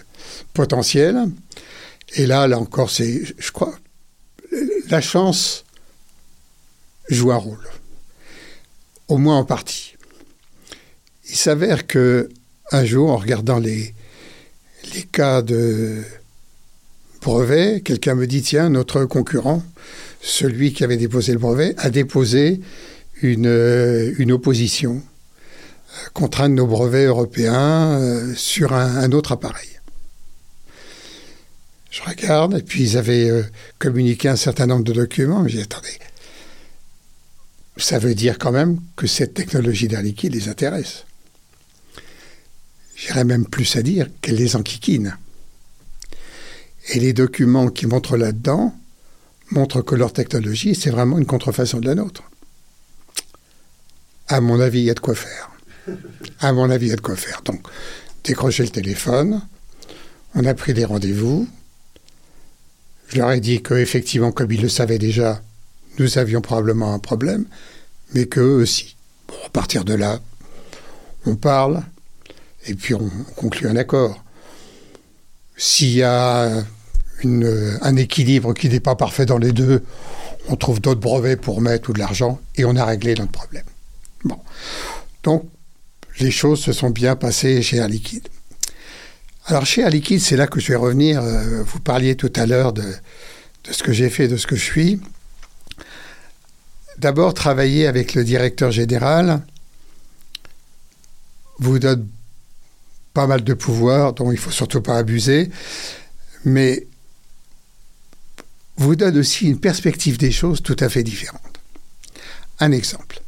potentiel. Et là, là encore, c'est, je crois, la chance joue un rôle, au moins en partie. Il s'avère que un jour, en regardant les, les cas de brevet, quelqu'un me dit tiens, notre concurrent, celui qui avait déposé le brevet, a déposé une, une opposition contraindre nos brevets européens euh, sur un, autre appareil. Je regarde, et puis ils avaient euh, communiqué un certain nombre de documents. Dis, attendez, ça veut dire quand même que cette technologie d'air liquide les intéresse. J'irais même plus à dire qu'elle les enquiquine. Et les documents qui montrent là-dedans montrent que leur technologie, c'est vraiment une contrefaçon de la nôtre. À mon avis, il y a de quoi faire. À mon avis, il y a de quoi faire. Donc, décrocher le téléphone, on a pris des rendez-vous. Je leur ai dit qu'effectivement, comme ils le savaient déjà, nous avions probablement un problème, mais qu'eux aussi. Bon, à partir de là, on parle et puis on conclut un accord. S'il y a un équilibre qui n'est pas parfait dans les deux, on trouve d'autres brevets pour mettre ou de l'argent et on a réglé notre problème. Bon. Donc, les choses se sont bien passées chez Air Liquide. Alors, chez Air Liquide, c'est là que je vais revenir. Euh, vous parliez tout à l'heure de, ce que j'ai fait, de ce que je suis. D'abord, travailler avec le directeur général vous donne pas mal de pouvoir dont il faut surtout pas abuser, mais vous donne aussi une perspective des choses tout à fait différente. Un exemple.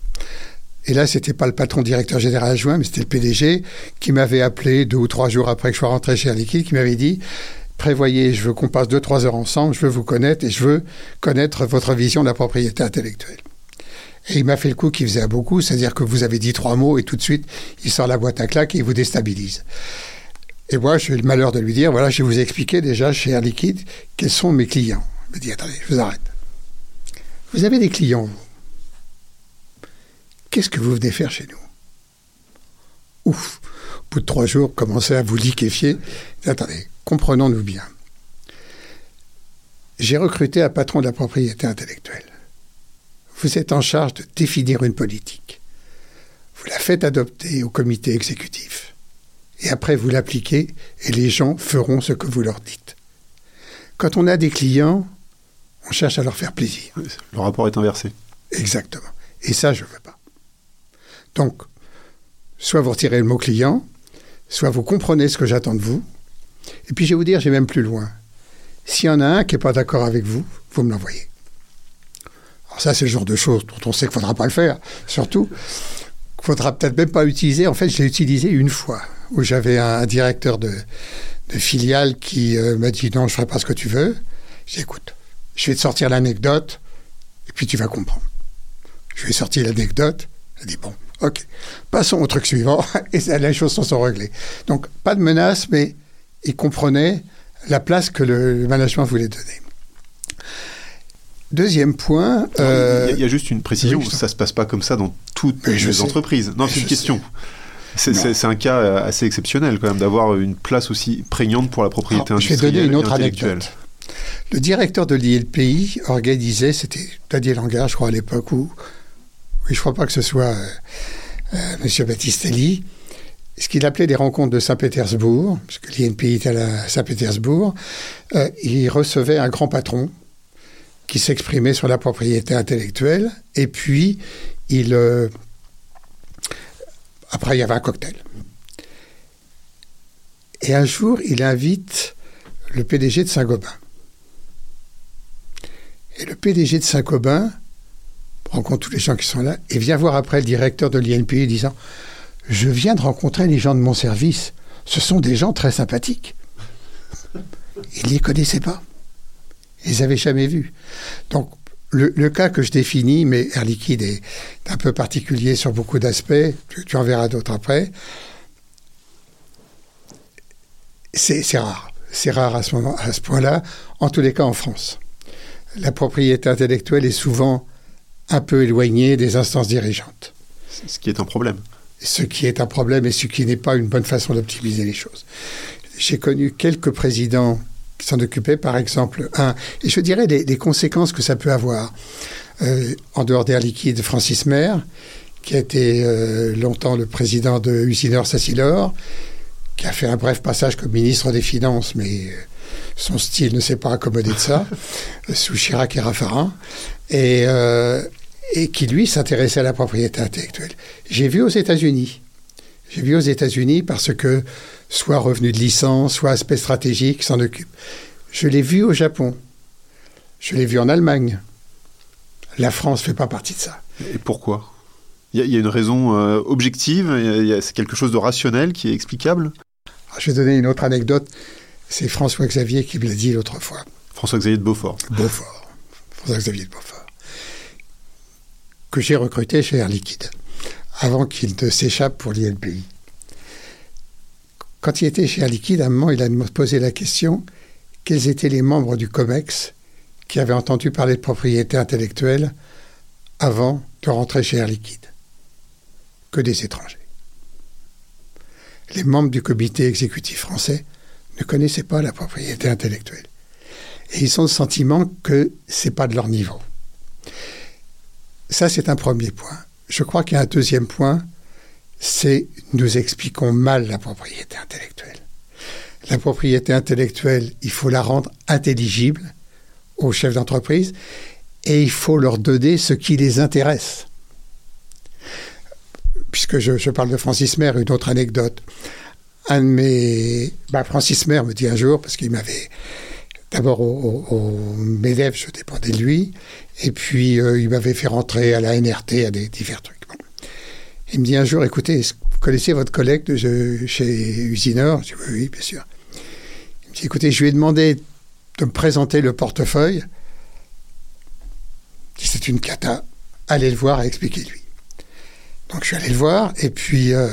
Et là, c'était pas le patron directeur général adjoint, mais c'était le PDG qui m'avait appelé deux ou trois jours après que je sois rentré chez Air Liquide, qui m'avait dit prévoyez, je veux qu'on passe deux, trois heures ensemble, je veux vous connaître et je veux connaître votre vision de la propriété intellectuelle. Et il m'a fait le coup qu'il faisait à beaucoup, c'est-à-dire que vous avez dit trois mots et tout de suite, il sort la boîte à claques et il vous déstabilise. Et moi, j'ai eu le malheur de lui dire, voilà, je vais vous expliquer déjà chez Air Liquide quels sont mes clients. Il me dit, attendez, je vous arrête. Vous avez des clients, Qu'est-ce que vous venez faire chez nous? Ouf Au bout de trois jours, commencez à vous liquéfier. Attendez, comprenons-nous bien. J'ai recruté un patron de la propriété intellectuelle. Vous êtes en charge de définir une politique. Vous la faites adopter au comité exécutif. Et après, vous l'appliquez et les gens feront ce que vous leur dites. Quand on a des clients, on cherche à leur faire plaisir. Le rapport est inversé. Exactement. Et ça, je ne veux pas. Donc, soit vous retirez le mot client, soit vous comprenez ce que j'attends de vous. Et puis, je vais vous dire, j'ai même plus loin. S'il y en a un qui n'est pas d'accord avec vous, vous me l'envoyez. Alors ça, c'est le genre de choses dont on sait qu'il ne faudra pas le faire. Surtout, qu'il faudra peut-être même pas utiliser. En fait, je l'ai utilisé une fois, où j'avais un, directeur de, filiale qui euh, m'a dit non, je ne ferai pas ce que tu veux. J'écoute, je vais te sortir l'anecdote, et puis tu vas comprendre. Je lui ai sorti l'anecdote, elle dit bon, ok, passons au truc suivant, et les choses sont réglées. Donc, pas de menace, mais il comprenait la place que le management voulait donner. Deuxième point. il, y a, juste une précision, ça ne se passe pas comme ça dans toutes les entreprises. Non, c'est une question. C'est un cas assez exceptionnel quand même d'avoir une place aussi prégnante pour la propriété industrielle. Je vais donner une autre anecdote. Le directeur de l'ILPI organisait, c'était Daniel Langage, je crois, à l'époque, où, oui, je ne crois pas que ce soit euh, euh, M. Battistelli, ce qu'il appelait des rencontres de Saint-Pétersbourg, parce que l'INPI était à Saint-Pétersbourg, euh, il recevait un grand patron qui s'exprimait sur la propriété intellectuelle, et puis il... Après, il y avait un cocktail. Et un jour, il invite le PDG de Saint-Gobain. Et le PDG de Saint-Gobain rencontre tous les gens qui sont là et vient voir après le directeur de l'INPI disant Je viens de rencontrer les gens de mon service. Ce sont des gens très sympathiques. Il ne les connaissait pas. Ils les avaient jamais vus. Donc, le, cas que je définis, mais Air Liquide est un peu particulier sur beaucoup d'aspects, tu, en verras d'autres après, c'est rare. C'est rare à ce, point-là, en tous les cas en France. La propriété intellectuelle est souvent un peu éloignée des instances dirigeantes. Ce qui est un problème. Ce qui est un problème et ce qui n'est pas une bonne façon d'optimiser les choses. J'ai connu quelques présidents qui s'en occupaient, par exemple, un, et je dirais les, conséquences que ça peut avoir. Euh, en dehors d'Air Liquide, Francis Maire, qui a été euh, longtemps le président de Usinor Sassilor, qui a fait un bref passage comme ministre des Finances, mais euh, son style ne s'est pas accommodé de ça, sous Chirac et Raffarin, et, et qui, lui, s'intéressait à la propriété intellectuelle. J'ai vu aux États-Unis. J'ai vu aux États-Unis parce que soit revenu de licence, soit aspect stratégique, s'en occupe. Je l'ai vu au Japon. Je l'ai vu en Allemagne. La France ne fait pas partie de ça. Et pourquoi? Il y, a une raison euh, objective C'est quelque chose de rationnel qui est explicable? Ah, Je vais donner une autre anecdote. C'est François Xavier qui me l'a dit l'autre fois. François Xavier de Beaufort. Beaufort. François Xavier de Beaufort. Que j'ai recruté chez Air Liquide avant qu'il ne s'échappe pour l'INPI. Quand il était chez Air Liquide, à un moment, il a posé la question quels étaient les membres du COMEX qui avaient entendu parler de propriété intellectuelle avant de rentrer chez Air Liquide? Que des étrangers. Les membres du comité exécutif français ne connaissaient pas la propriété intellectuelle. Et ils ont le sentiment que c'est pas de leur niveau. Ça, c'est un premier point. Je crois qu'il y a un deuxième point. c'est nous expliquons mal la propriété intellectuelle. La propriété intellectuelle, il faut la rendre intelligible aux chefs d'entreprise et il faut leur donner ce qui les intéresse. Puisque je, parle de Francis Maire, une autre anecdote. Un de mes. Bah, Francis Maire me dit un jour, parce qu'il m'avait. D'abord, au, MEDEF, je dépendais de lui. Et puis, euh, il m'avait fait rentrer à la NRT, à des divers trucs. Il me dit un jour écoutez, vous connaissez votre collègue de, chez Usineur Je dis oui, bien sûr. Il me dit écoutez, je lui ai demandé de me présenter le portefeuille. C'est une cata. Allez le voir et expliquez-lui. Donc je suis allé le voir et puis euh,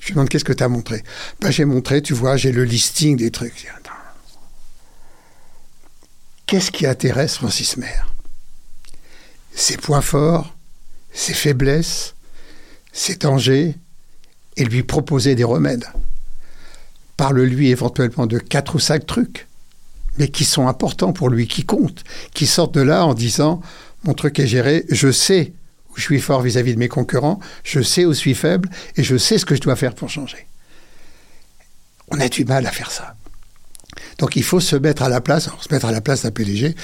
je lui demande qu'est-ce que tu as montré? Ben, j'ai montré, tu vois, j'ai le listing des trucs. Qu'est-ce qui intéresse Francis Maire? Ses points forts, ses faiblesses, ses dangers et lui proposer des remèdes. Parle-lui éventuellement de quatre ou cinq trucs mais qui sont importants pour lui, qui comptent, qui sortent de là en disant mon truc est géré, je sais où je suis fort vis-à-vis de mes concurrents, je sais où je suis faible et je sais ce que je dois faire pour changer. On a du mal à faire ça. Donc il faut se mettre à la place. se mettre à la place d'un PDG,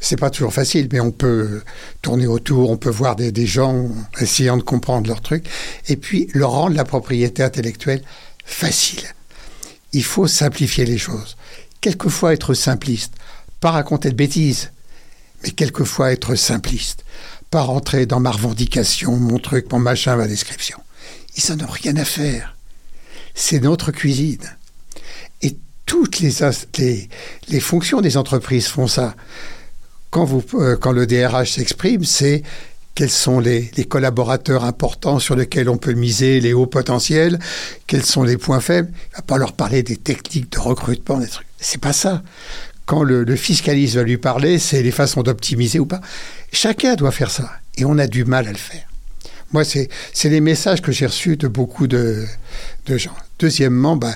c'est pas toujours facile, mais on peut tourner autour, on peut voir des, des gens essayant de comprendre leur truc, et puis leur rendre la propriété intellectuelle facile. Il faut simplifier les choses quelquefois être simpliste, pas raconter de bêtises, mais quelquefois être simpliste, pas rentrer dans ma revendication, mon truc, mon machin, ma description. Ils n'en ont rien à faire. C'est notre cuisine. Toutes les, les, fonctions des entreprises font ça. Quand, vous, euh, quand le DRH s'exprime, c'est quels sont les, collaborateurs importants sur lesquels on peut miser, les hauts potentiels, quels sont les points faibles. Il ne va pas leur parler des techniques de recrutement, des trucs. C'est pas ça. Quand le, fiscaliste va lui parler, c'est les façons d'optimiser ou pas. Chacun doit faire ça. Et on a du mal à le faire. Moi, c'est les messages que j'ai reçus de beaucoup de, gens. Deuxièmement, ben,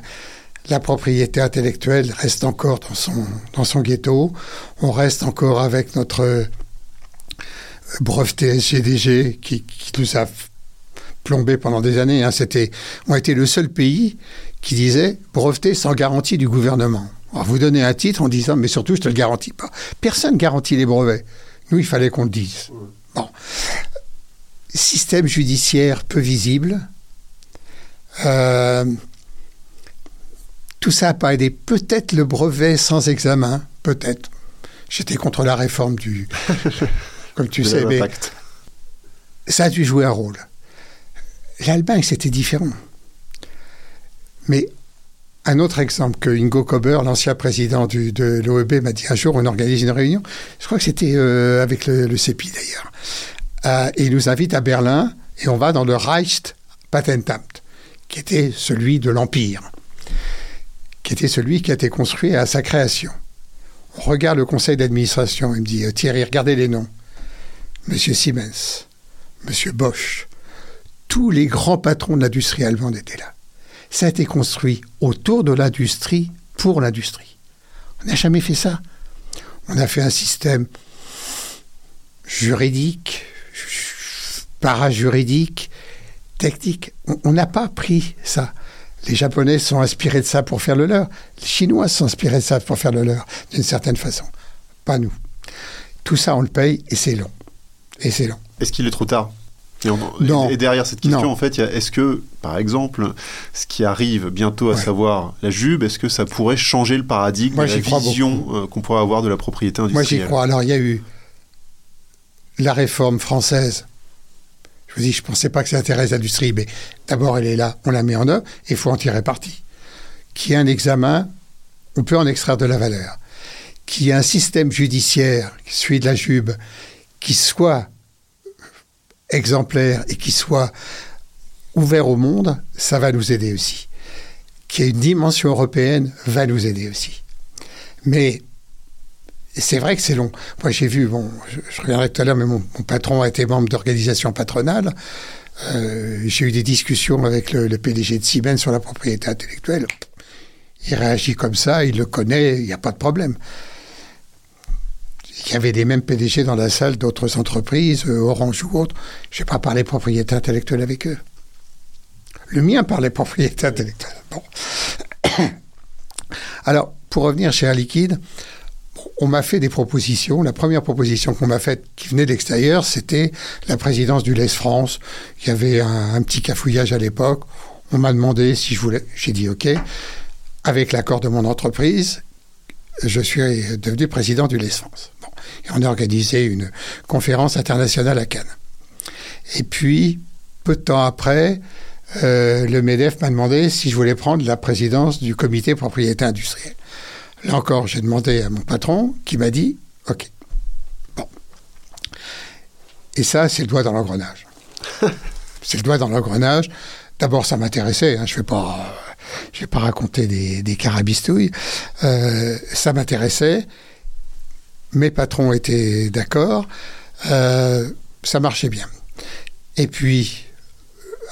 la propriété intellectuelle reste encore dans son, dans son ghetto. On reste encore avec notre breveté SGDG qui, qui nous a plombé pendant des années. Hein. C'était, on été le seul pays qui disait breveté sans garantie du gouvernement. On vous donner un titre en disant, mais surtout, je ne te le garantis pas. Personne garantit les brevets. Nous, il fallait qu'on le dise. Bon. Système judiciaire peu visible. Euh, tout ça n'a pas aidé. Peut-être le brevet sans examen, peut-être. J'étais contre la réforme du. comme tu sais, mais. Ça a dû jouer un rôle. L'Allemagne, c'était différent. Mais un autre exemple que Ingo Kober, l'ancien président de l'OEB, m'a dit un jour, on organise une réunion, je crois que c'était euh, avec le, CEPI d'ailleurs, euh, et il nous invite à Berlin, et on va dans le Reichspatentamt, qui était celui de l'Empire, qui était celui qui a été construit à sa création. On regarde le conseil d'administration, il me dit, Thierry, regardez les noms. Monsieur Siemens, Monsieur Bosch, tous les grands patrons de l'industrie allemande étaient là ça a été construit autour de l'industrie, pour l'industrie. On n'a jamais fait ça. On a fait un système juridique, parajuridique, technique. On n'a pas pris ça. Les Japonais sont inspirés de ça pour faire le leur. Les Chinois sont inspirés de ça pour faire le leur, d'une certaine façon. Pas nous. Tout ça, on le paye et c'est long. Et c'est long. Est-ce qu'il est trop tard? Et, derrière cette question, en fait, est-ce que, par exemple, ce qui arrive bientôt, à savoir la JUB, est-ce que ça pourrait changer le paradigme, la vision euh, qu'on pourrait avoir de la propriété industrielle Moi, j'y crois. Alors, il y a eu la réforme française. Je vous dis, je ne pensais pas que ça intéresse l'industrie, mais d'abord, elle est là, on la met en œuvre, et il faut en tirer parti. Qui a un examen, on peut en extraire de la valeur. Qui a un système judiciaire, celui de la JUB, qui soit exemplaire et qui soit ouvert au monde, ça va nous aider aussi. Qu'il y ait une dimension européenne va nous aider aussi. Mais c'est vrai que c'est long. Moi, j'ai vu, bon, je, reviendrai tout à l'heure, mais mon, patron a été membre d'organisation patronale. Euh, j'ai eu des discussions avec le, PDG de Siemens sur la propriété intellectuelle. Il réagit comme ça, il le connaît, il n'y a pas de problème. Il y avait des mêmes PDG dans la salle d'autres entreprises, euh, Orange ou autres. Je n'ai pas parlé propriété intellectuelle avec eux. Le mien par les propriétés intellectuelles. Bon. Alors, pour revenir chez Air Liquide, on m'a fait des propositions. La première proposition qu'on m'a faite, qui venait de l'extérieur, c'était la présidence du LES France. Il y avait un, petit cafouillage à l'époque. On m'a demandé si je voulais. J'ai dit OK. Avec l'accord de mon entreprise, je suis devenu président du LES France. On a organisé une conférence internationale à Cannes. Et puis, peu de temps après, euh, le MEDEF m'a demandé si je voulais prendre la présidence du comité propriété industrielle. Là encore, j'ai demandé à mon patron qui m'a dit OK. Bon. Et ça, c'est le doigt dans l'engrenage. c'est le doigt dans l'engrenage. D'abord, ça m'intéressait. Hein, je ne vais pas, je vais pas raconter des, des carabistouilles. Euh, ça m'intéressait. Mes patrons étaient d'accord. Euh, ça marchait bien. Et puis,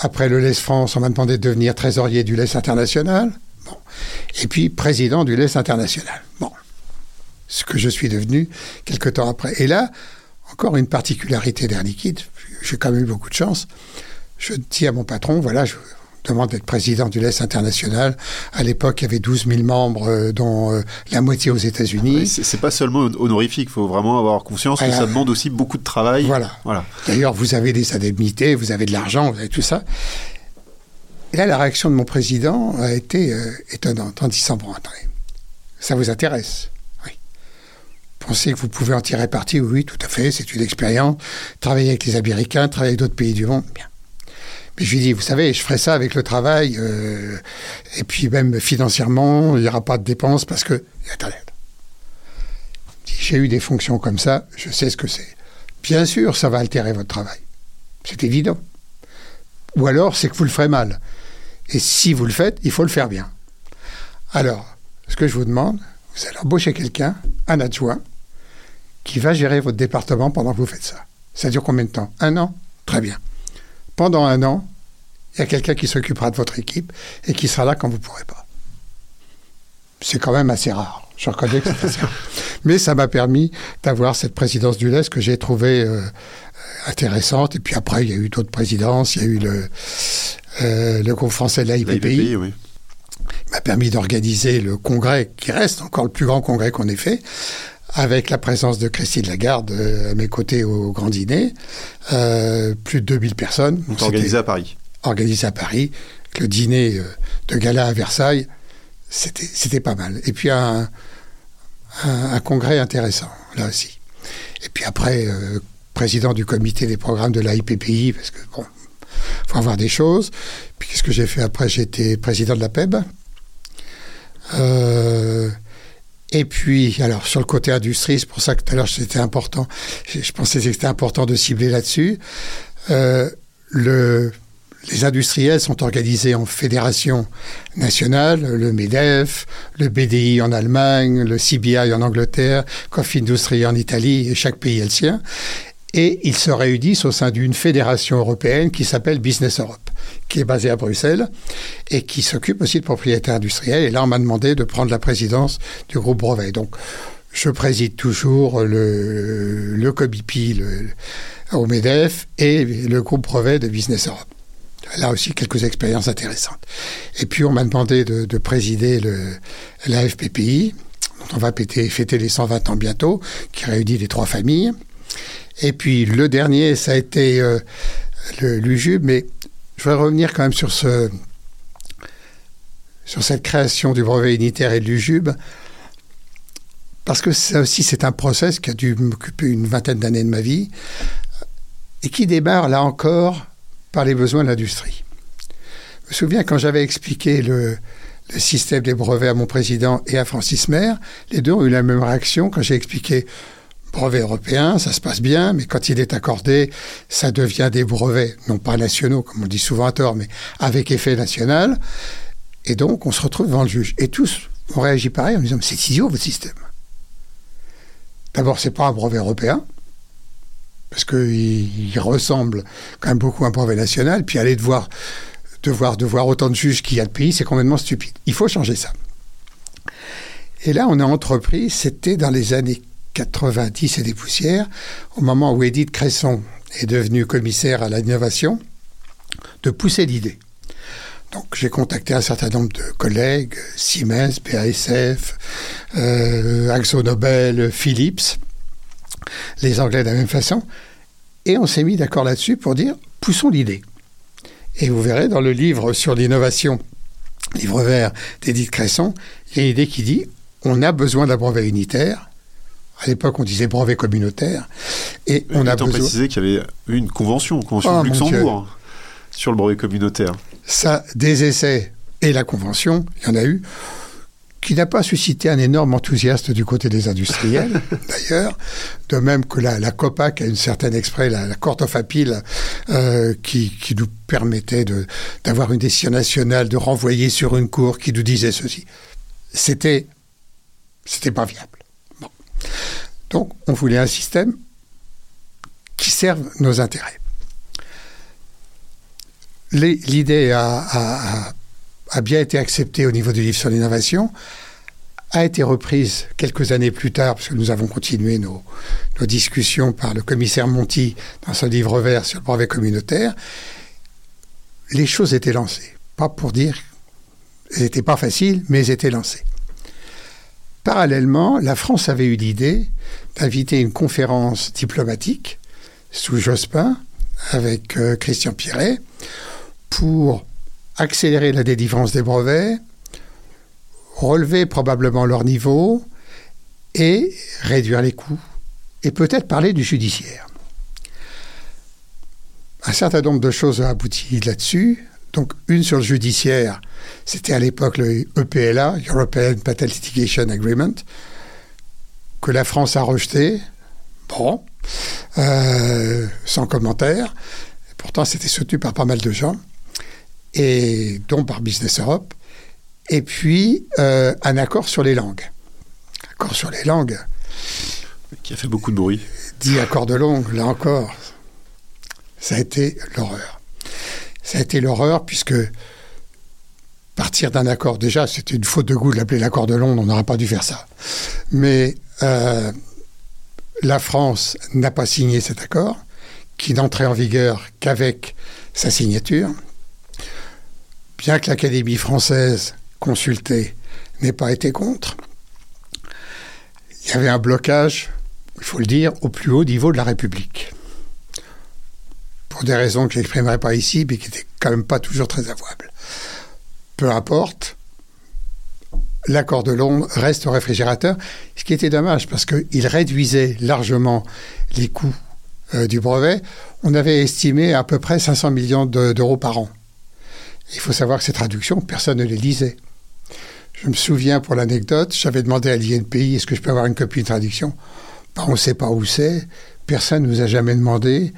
après le LES France, on m'a demandé de devenir trésorier du LES International. Bon. Et puis, président du LES International. Bon. Ce que je suis devenu quelque temps après. Et là, encore une particularité d'Air Liquide. J'ai quand même eu beaucoup de chance. Je dis à mon patron, voilà, je demande d'être président du LES International. À l'époque, il y avait 12 000 membres, euh, dont euh, la moitié aux États-Unis. Oui, c'est c'est pas seulement honorifique, il faut vraiment avoir conscience que ça demande aussi beaucoup de travail. Voilà. Voilà. D'ailleurs, vous avez des indemnités, vous avez de l'argent, vous avez tout ça. Et là, la réaction de mon président a été euh, étonnante en disant Bon, attendez, ça vous intéresse? Oui. Pensez que vous pouvez en tirer parti? Oui, tout à fait, c'est une expérience. Travailler avec les Américains, travailler avec d'autres pays du monde, bien. Mais je lui dis, vous savez, je ferai ça avec le travail, euh, et puis même financièrement, il n'y aura pas de dépenses parce que. Attendez. J'ai eu des fonctions comme ça, je sais ce que c'est. Bien sûr, ça va altérer votre travail. C'est évident. Ou alors, c'est que vous le ferez mal. Et si vous le faites, il faut le faire bien. Alors, ce que je vous demande, vous allez embaucher quelqu'un, un adjoint, qui va gérer votre département pendant que vous faites ça. Ça dure combien de temps? Un an? Très bien. Pendant un an, il y a quelqu'un qui s'occupera de votre équipe et qui sera là quand vous ne pourrez pas. C'est quand même assez rare. Je reconnais que c'est assez rare. Mais ça m'a permis d'avoir cette présidence du LES que j'ai trouvée euh, intéressante. Et puis après, il y a eu d'autres présidences. Il y a eu le, euh, le groupe français de la IPPI. Oui. M'a permis d'organiser le congrès, qui reste encore le plus grand congrès qu'on ait fait, avec la présence de Christine Lagarde euh, à mes côtés au grand dîner. Euh, plus de 2000 personnes. C'est organisé à Paris. organisé à Paris. Le dîner de gala à Versailles, c'était c'était pas mal. Et puis un, un, un congrès intéressant, là aussi. Et puis après, euh, président du comité des programmes de la IPPI, parce que bon, faut avoir des choses. Puis qu'est-ce que j'ai fait après? Été président de la PEB. Euh, et puis, alors sur le côté industrie, c'est pour ça que tout à l'heure c'était important. Je, pensais que c'était important de cibler là-dessus. Euh, le, les industriels sont organisés en fédérations nationales, le MEDEF, le BDI en Allemagne, le CBI en Angleterre, Confindustrie en Italie, et chaque pays a le sien. Et ils se réunissent au sein d'une fédération européenne qui s'appelle Business Europe, qui est basée à Bruxelles et qui s'occupe aussi de propriété industrielle. Et là, on m'a demandé de prendre la présidence du groupe brevet. Donc, je préside toujours le, le COBIPI le, au MEDEF et le groupe brevet de Business Europe. Là aussi, quelques expériences intéressantes. Et puis, on m'a demandé de, de présider le, la FPPI, dont on va fêter les 120 ans bientôt, qui réunit les trois familles. Et puis, le dernier, ça a été euh, l'UJUB, mais je voudrais revenir quand même sur ce sur cette création du brevet unitaire et de l'UJUB, parce que ça aussi, c'est un process qui a dû m'occuper une vingtaine d'années de ma vie, et qui démarre, là encore, par les besoins de l'industrie. Je me souviens quand j'avais expliqué le, le système des brevets à mon président et à Francis Maire, les deux ont eu la même réaction quand j'ai expliqué brevet européen, ça se passe bien, mais quand il est accordé, ça devient des brevets, non pas nationaux, comme on dit souvent à tort, mais avec effet national. Et donc, on se retrouve devant le juge. Et tous ont réagi pareil en disant, c'est idiot votre système. D'abord, c'est pas un brevet européen, parce qu'il il ressemble quand même beaucoup à un brevet national, puis aller devoir, devoir, devoir autant de juges qu'il y a de pays, c'est complètement stupide. Il faut changer ça. Et là, on a entrepris, c'était dans les années 90 et des poussières, au moment où Edith Cresson est devenue commissaire à l'innovation, de pousser l'idée. Donc j'ai contacté un certain nombre de collègues, Siemens, BASF, euh, AxoNobel, Philips, les Anglais de la même façon, et on s'est mis d'accord là-dessus pour dire poussons l'idée. Et vous verrez dans le livre sur l'innovation, livre vert d'Edith Cresson, il y a une idée qui dit on a besoin d'un brevet unitaire. À l'époque, on disait brevet communautaire. Et on a besoin. précisé qu'il y avait eu une convention, convention Oh, de Luxembourg, hein, sur le brevet communautaire. Ça, des essais et la convention, il y en a eu, qui n'a pas suscité un énorme enthousiasme du côté des industriels, d'ailleurs. De même que la, la COPAC a une certaine exprès, la, la Court of Appeal, euh, qui, qui nous permettait d'avoir une décision nationale, de renvoyer sur une cour qui nous disait ceci. C'était, c'était pas viable. Donc, on voulait un système qui serve nos intérêts. L'idée a, bien été acceptée au niveau du livre sur l'innovation, a été reprise quelques années plus tard, parce que nous avons continué nos, nos discussions par le commissaire Monti dans son livre vert sur le brevet communautaire. Les choses étaient lancées. Pas pour dire elles n'étaient pas faciles, mais elles étaient lancées. Parallèlement, la France avait eu l'idée d'inviter une conférence diplomatique sous Jospin avec euh, Christian Piret pour accélérer la délivrance des brevets, relever probablement leur niveau et réduire les coûts et peut-être parler du judiciaire. Un certain nombre de choses ont abouti là-dessus. Donc une sur le judiciaire, c'était à l'époque le EPLA, European Patent Litigation Agreement, que la France a rejeté. Bon, euh, sans commentaire. Pourtant, c'était soutenu par pas mal de gens, et dont par Business Europe. Et puis, euh, un accord sur les langues. Accord sur les langues, Qui a fait beaucoup de bruit. dit accord de langue, là encore, ça a été l'horreur. Ça a été l'horreur puisque partir d'un accord, déjà, c'était une faute de goût de l'appeler l'accord de Londres, on n'aurait pas dû faire ça. Mais euh, la France n'a pas signé cet accord, qui n'entrait en vigueur qu'avec sa signature. Bien que l'Académie française consultée n'ait pas été contre, il y avait un blocage, il faut le dire, au plus haut niveau de la République. Pour des raisons que je n'exprimerai pas ici, mais qui n'étaient quand même pas toujours très avouables. Peu importe, l'accord de Londres reste au réfrigérateur, ce qui était dommage parce qu'il réduisait largement les coûts euh, du brevet. On avait estimé à peu près 500 millions de- d'euros par an. Il faut savoir que ces traductions, personne ne les lisait. Je me souviens pour l'anecdote, j'avais demandé à l'INPI est-ce que je peux avoir une copie de traduction? Ben, On ne sait pas où c'est, personne ne nous a jamais demandé,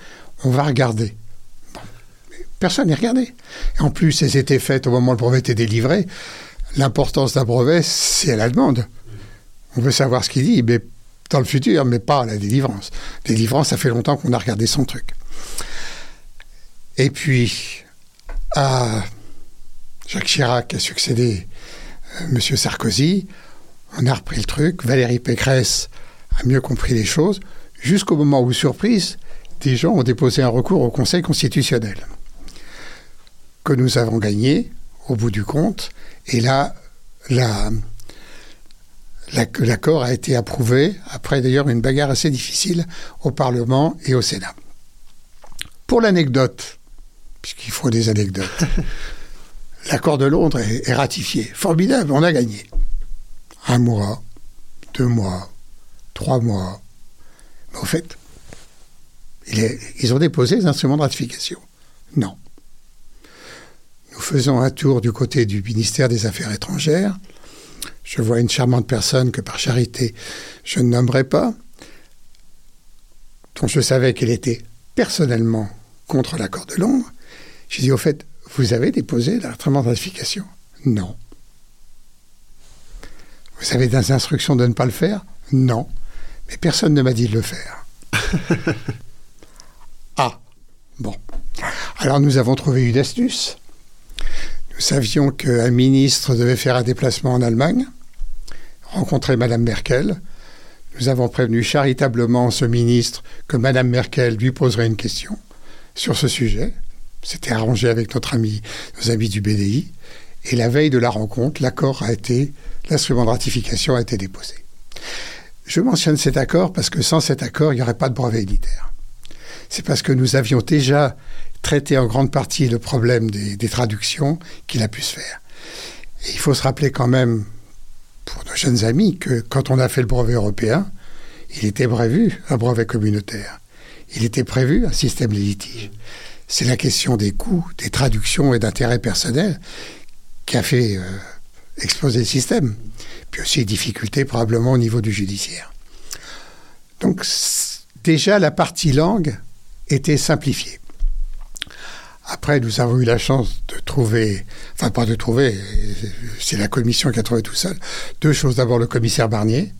on va regarder. Personne n'y regardé. Et en plus, elles étaient faites au moment où le brevet était délivré. L'importance d'un brevet, c'est à la demande. On veut savoir ce qu'il dit, mais dans le futur, mais pas à la délivrance. Délivrance, ça fait longtemps qu'on a regardé son truc. Et puis, à Jacques Chirac a succédé euh, M. Sarkozy, on a repris le truc, Valérie Pécresse a mieux compris les choses, jusqu'au moment où, surprise, des gens ont déposé un recours au Conseil constitutionnel, que nous avons gagné au bout du compte, et là, la- la- l'accord a été approuvé, après d'ailleurs une bagarre assez difficile au Parlement et au Sénat. Pour l'anecdote, puisqu'il faut des anecdotes, l'accord de Londres est, est ratifié. Formidable, on a gagné. Un mois, deux mois, trois mois. Mais au fait, ils ont déposé les instruments de ratification. Non. Nous faisons un tour du côté du ministère des Affaires étrangères. Je vois une charmante personne que par charité je ne nommerai pas, dont je savais qu'elle était personnellement contre l'accord de Londres. J'ai dit au fait, vous avez déposé l'instrument de ratification? Non. Vous avez des instructions de ne pas le faire? Non. Mais personne ne m'a dit de le faire. bon. Alors nous avons trouvé une astuce. Nous savions qu'un ministre devait faire un déplacement en Allemagne, rencontrer Madame Merkel. Nous avons prévenu charitablement ce ministre que Madame Merkel lui poserait une question sur ce sujet. C'était arrangé avec notre ami, nos amis du BDI. Et la veille de la rencontre, l'accord a été, l'instrument de ratification a été déposé. Je mentionne cet accord parce que sans cet accord, il n'y aurait pas de brevet unitaire. C'est parce que nous avions déjà traité en grande partie le problème des, des traductions qu'il a pu se faire. Et il faut se rappeler quand même, pour nos jeunes amis, que quand on a fait le brevet européen, il était prévu un brevet communautaire. Il était prévu un système de litige. C'est la question des coûts, des traductions et d'intérêts personnels qui a fait euh, exploser le système. Puis aussi difficultés probablement au niveau du judiciaire. Donc déjà la partie langue était simplifiée. Après, nous avons eu la chance de trouver, enfin pas de trouver, c'est la commission qui a trouvé tout seul, deux choses. D'abord le commissaire Barnier,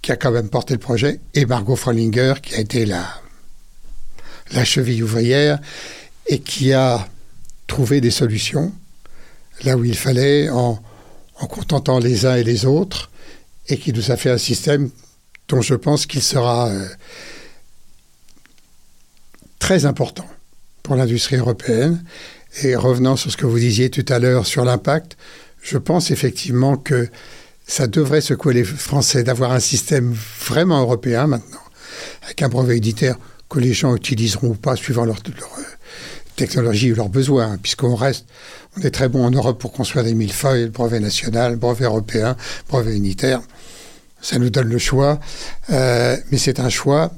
qui a quand même porté le projet, et Margot Frolinger, qui a été la, cheville ouvrière, et qui a trouvé des solutions là où il fallait, en, en contentant les uns et les autres, et qui nous a fait un système dont je pense qu'il sera euh, très important pour l'industrie européenne. Et revenant sur ce que vous disiez tout à l'heure sur l'impact, je pense effectivement que ça devrait secouer les Français d'avoir un système vraiment européen maintenant, avec un brevet éditaire que les gens utiliseront ou pas suivant leur, euh, technologie ou leurs besoins, puisqu'on reste, on est très bon en Europe pour construire des millefeuilles, le brevet national, brevet européen, brevet unitaire. Ça nous donne le choix, euh, mais c'est un choix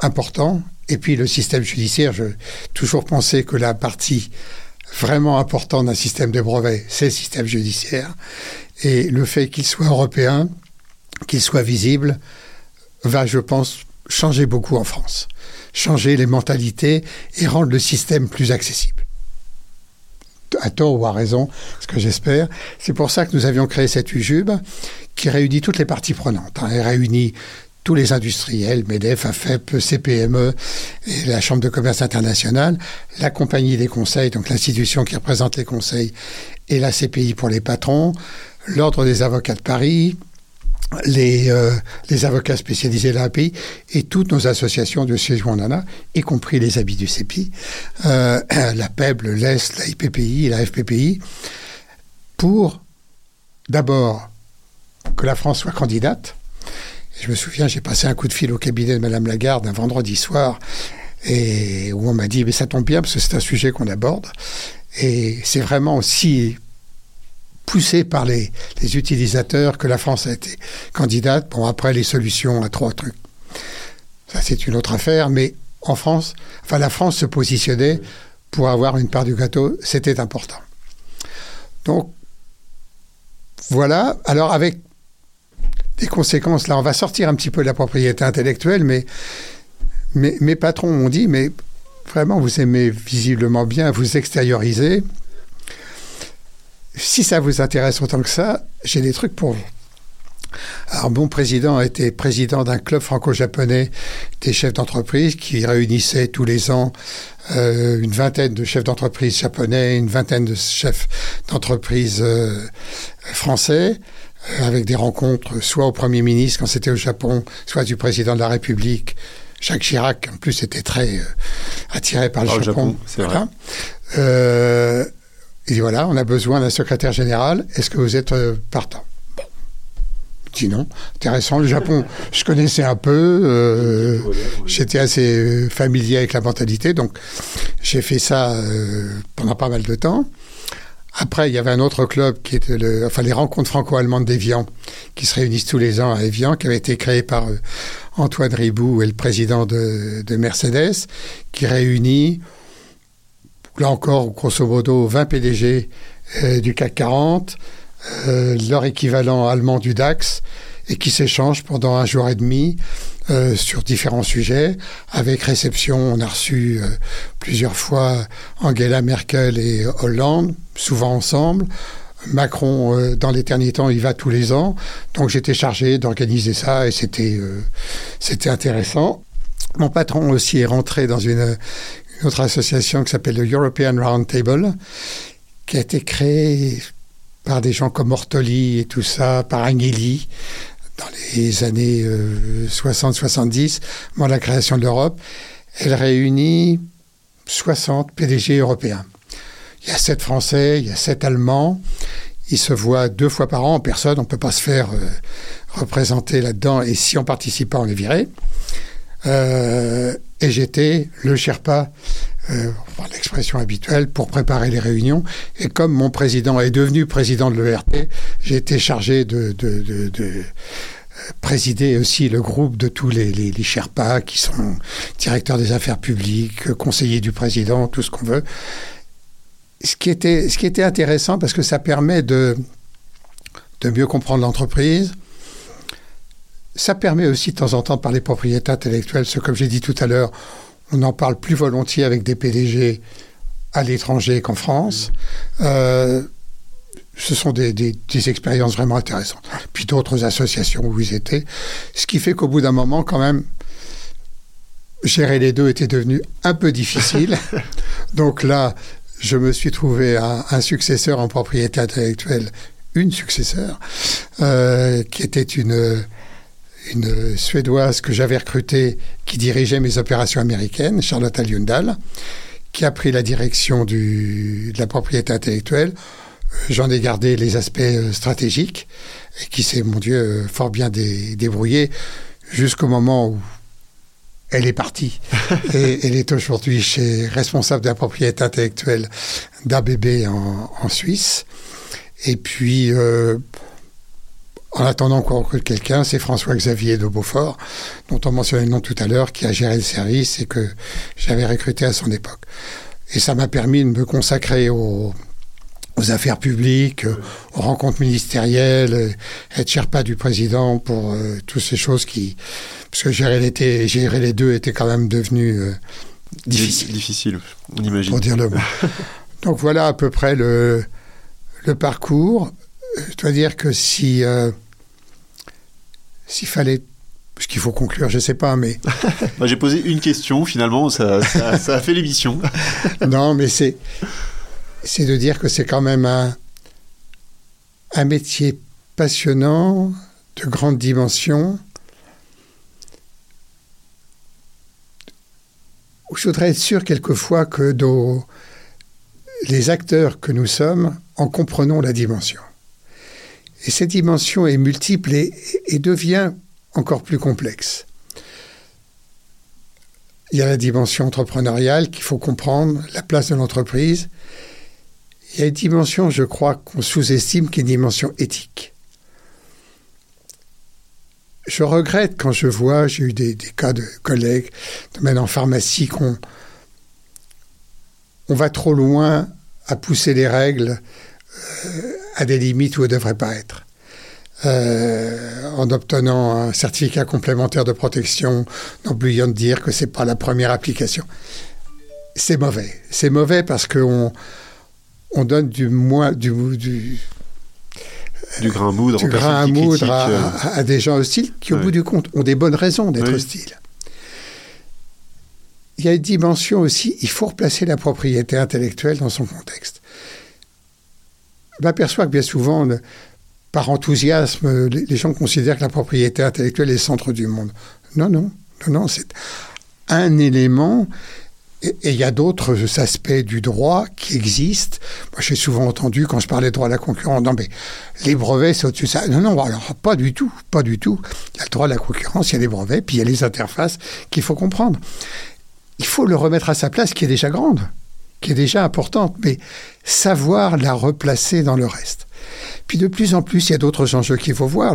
important. Et puis le système judiciaire, je toujours pensé que la partie vraiment importante d'un système de brevet, c'est le système judiciaire. Et le fait qu'il soit européen, qu'il soit visible, va, je pense, changer beaucoup en France. Changer les mentalités et rendre le système plus accessible. À tort ou à raison, ce que j'espère. C'est pour ça que nous avions créé cette UJUB qui réunit toutes les parties prenantes. Hein. Elle réunit tous les industriels, MEDEF, AFEP, CPME et la Chambre de commerce internationale, la compagnie des conseils, donc l'institution qui représente les conseils, et la CPI pour les patrons, l'Ordre des avocats de Paris, les, euh, les avocats spécialisés de l'API et toutes nos associations de siège où on en a, y compris les habits du CEPI, euh, la PEB, le LES, la IPPI, la FPPI, pour d'abord que la France soit candidate. Je me souviens, j'ai passé un coup de fil au cabinet de Madame Lagarde un vendredi soir et où on m'a dit mais ça tombe bien parce que c'est un sujet qu'on aborde et c'est vraiment aussi poussé par les, les, utilisateurs que la France a été candidate. Bon, après, les solutions à trois trucs. Ça, c'est une autre affaire, mais en France, enfin, la France se positionnait pour avoir une part du gâteau, c'était important. Donc, voilà. Alors, avec des conséquences, là, on va sortir un petit peu de la propriété intellectuelle, mais, mes patrons m'ont dit, mais vraiment, vous aimez visiblement bien vous extérioriser. Si ça vous intéresse autant que ça, j'ai des trucs pour vous. Alors, mon président a été président d'un club franco-japonais des chefs d'entreprise qui réunissait tous les ans euh, une vingtaine de chefs d'entreprise japonais, une vingtaine de chefs d'entreprise euh, français, avec des rencontres soit au Premier ministre quand c'était au Japon, soit du président de la République. Jacques Chirac, en plus, était très euh, attiré par le Japon. Japon, c'est vrai. Euh, il dit voilà, on a besoin d'un secrétaire général. Est-ce que vous êtes euh, partant? Bon. Dis non. Intéressant. Le Japon, je connaissais un peu. euh, J'étais assez familier avec la mentalité. Donc, j'ai fait ça pendant pas mal de temps. Après, il y avait un autre club qui était le, enfin, les rencontres franco-allemandes d'Evian, qui se réunissent tous les ans à Evian, qui avait été créé par euh, Antoine Ribou et le président de, de Mercedes, qui réunit, là encore, grosso modo, 20 PDG euh, du CAC 40, euh, leur équivalent allemand du DAX, et qui s'échangent pendant un jour et demi euh, sur différents sujets. Avec réception, on a reçu euh, plusieurs fois Angela Merkel et Hollande, souvent ensemble. Macron, euh, dans les derniers temps, il va tous les ans. Donc j'étais chargé d'organiser ça et c'était intéressant. Mon patron aussi est rentré dans une, une autre association qui s'appelle le European Roundtable, qui a été créée par des gens comme Ortoli et tout ça, par Agnelli, dans les années euh, 60-70, avant la création de l'Europe. Elle réunit 60 PDG européens. Il y a 7 Français, il y a 7 Allemands. Ils se voient deux fois par an en personne. On ne peut pas se faire euh, représenter là-dedans. Et si on participe pas, on est viré. Euh, et j'étais le Sherpa, euh, l'expression habituelle, pour préparer les réunions. Et comme mon président est devenu président de l'ERT, j'ai été chargé de, de, de, de présider aussi le groupe de tous les Sherpas qui sont directeurs des affaires publiques, conseillers du président, tout ce qu'on veut. Ce qui, était, ce qui était intéressant parce que ça permet de, de mieux comprendre l'entreprise, ça permet aussi de temps en temps de parler propriété intellectuelle. Ce, comme j'ai dit tout à l'heure, on en parle plus volontiers avec des PDG à l'étranger qu'en France. Euh, ce sont des, des, des, expériences vraiment intéressantes. Puis d'autres associations où ils étaient. Ce qui fait qu'au bout d'un moment, quand même, gérer les deux était devenu un peu difficile. Donc là, je me suis trouvé un, un successeur en propriété intellectuelle, une successeur, euh, qui était une une Suédoise que j'avais recrutée qui dirigeait mes opérations américaines, Charlotte Ljungdahl, qui a pris la direction du, de la propriété intellectuelle. J'en ai gardé les aspects stratégiques et qui s'est, mon Dieu, fort bien dé, débrouillé jusqu'au moment où elle est partie. et elle est aujourd'hui chez responsable de la propriété intellectuelle d'ABB en, en, Suisse. Et puis, euh, en attendant qu'on recrute quelqu'un, c'est François-Xavier de Beaufort, dont on mentionnait le nom tout à l'heure, qui a géré le service et que j'avais recruté à son époque. Et ça m'a permis de me consacrer aux, aux affaires publiques, aux rencontres ministérielles, être Sherpa du président pour euh, toutes ces choses qui... Parce que gérer, l'été, gérer les deux était quand même devenu euh, difficile. Difficile, on imagine. Pour dire le mot. Donc voilà à peu près le, le parcours. Je dois dire que si... Euh, s'il fallait ce qu'il faut conclure, je ne sais pas, mais... bah, J'ai posé une question, finalement, ça, ça, ça a fait l'émission. non, mais c'est, c'est de dire que c'est quand même un, un métier passionnant, de grande dimension, je voudrais être sûr quelquefois que nos, les acteurs que nous sommes en comprenons la dimension. Et cette dimension est multiple et, devient encore plus complexe. Il y a la dimension entrepreneuriale qu'il faut comprendre, la place de l'entreprise. Il y a une dimension, je crois, qu'on sous-estime, qui est une dimension éthique. Je regrette quand je vois, j'ai eu des, cas de collègues, même en pharmacie, qu'on on va trop loin à pousser les règles euh, à des limites où elles ne devraient pas être. Euh, en obtenant un certificat complémentaire de protection, n'oublions de dire que ce n'est pas la première application. C'est mauvais. C'est mauvais parce qu'on on donne du, moins, du, du, du grain à moudre, du grain à, moudre à, à, à, des gens hostiles qui, au ouais. bout du compte, ont des bonnes raisons d'être oui. hostiles. Il y a une dimension aussi, il faut replacer la propriété intellectuelle dans son contexte. Je m'aperçois que bien souvent, par enthousiasme, les gens considèrent que la propriété intellectuelle est le centre du monde. Non, non, non, non, c'est un élément. Et il y a d'autres aspects du droit qui existent. Moi, j'ai souvent entendu, quand je parlais de droit à la concurrence, non, mais les brevets, c'est au-dessus de ça. Non, non, alors, pas du tout, pas du tout. Il y a le droit à la concurrence, il y a les brevets, puis il y a les interfaces qu'il faut comprendre. Il faut le remettre à sa place, qui est déjà grande, qui est déjà importante, mais savoir la replacer dans le reste. Puis de plus en plus, il y a d'autres enjeux qu'il faut voir.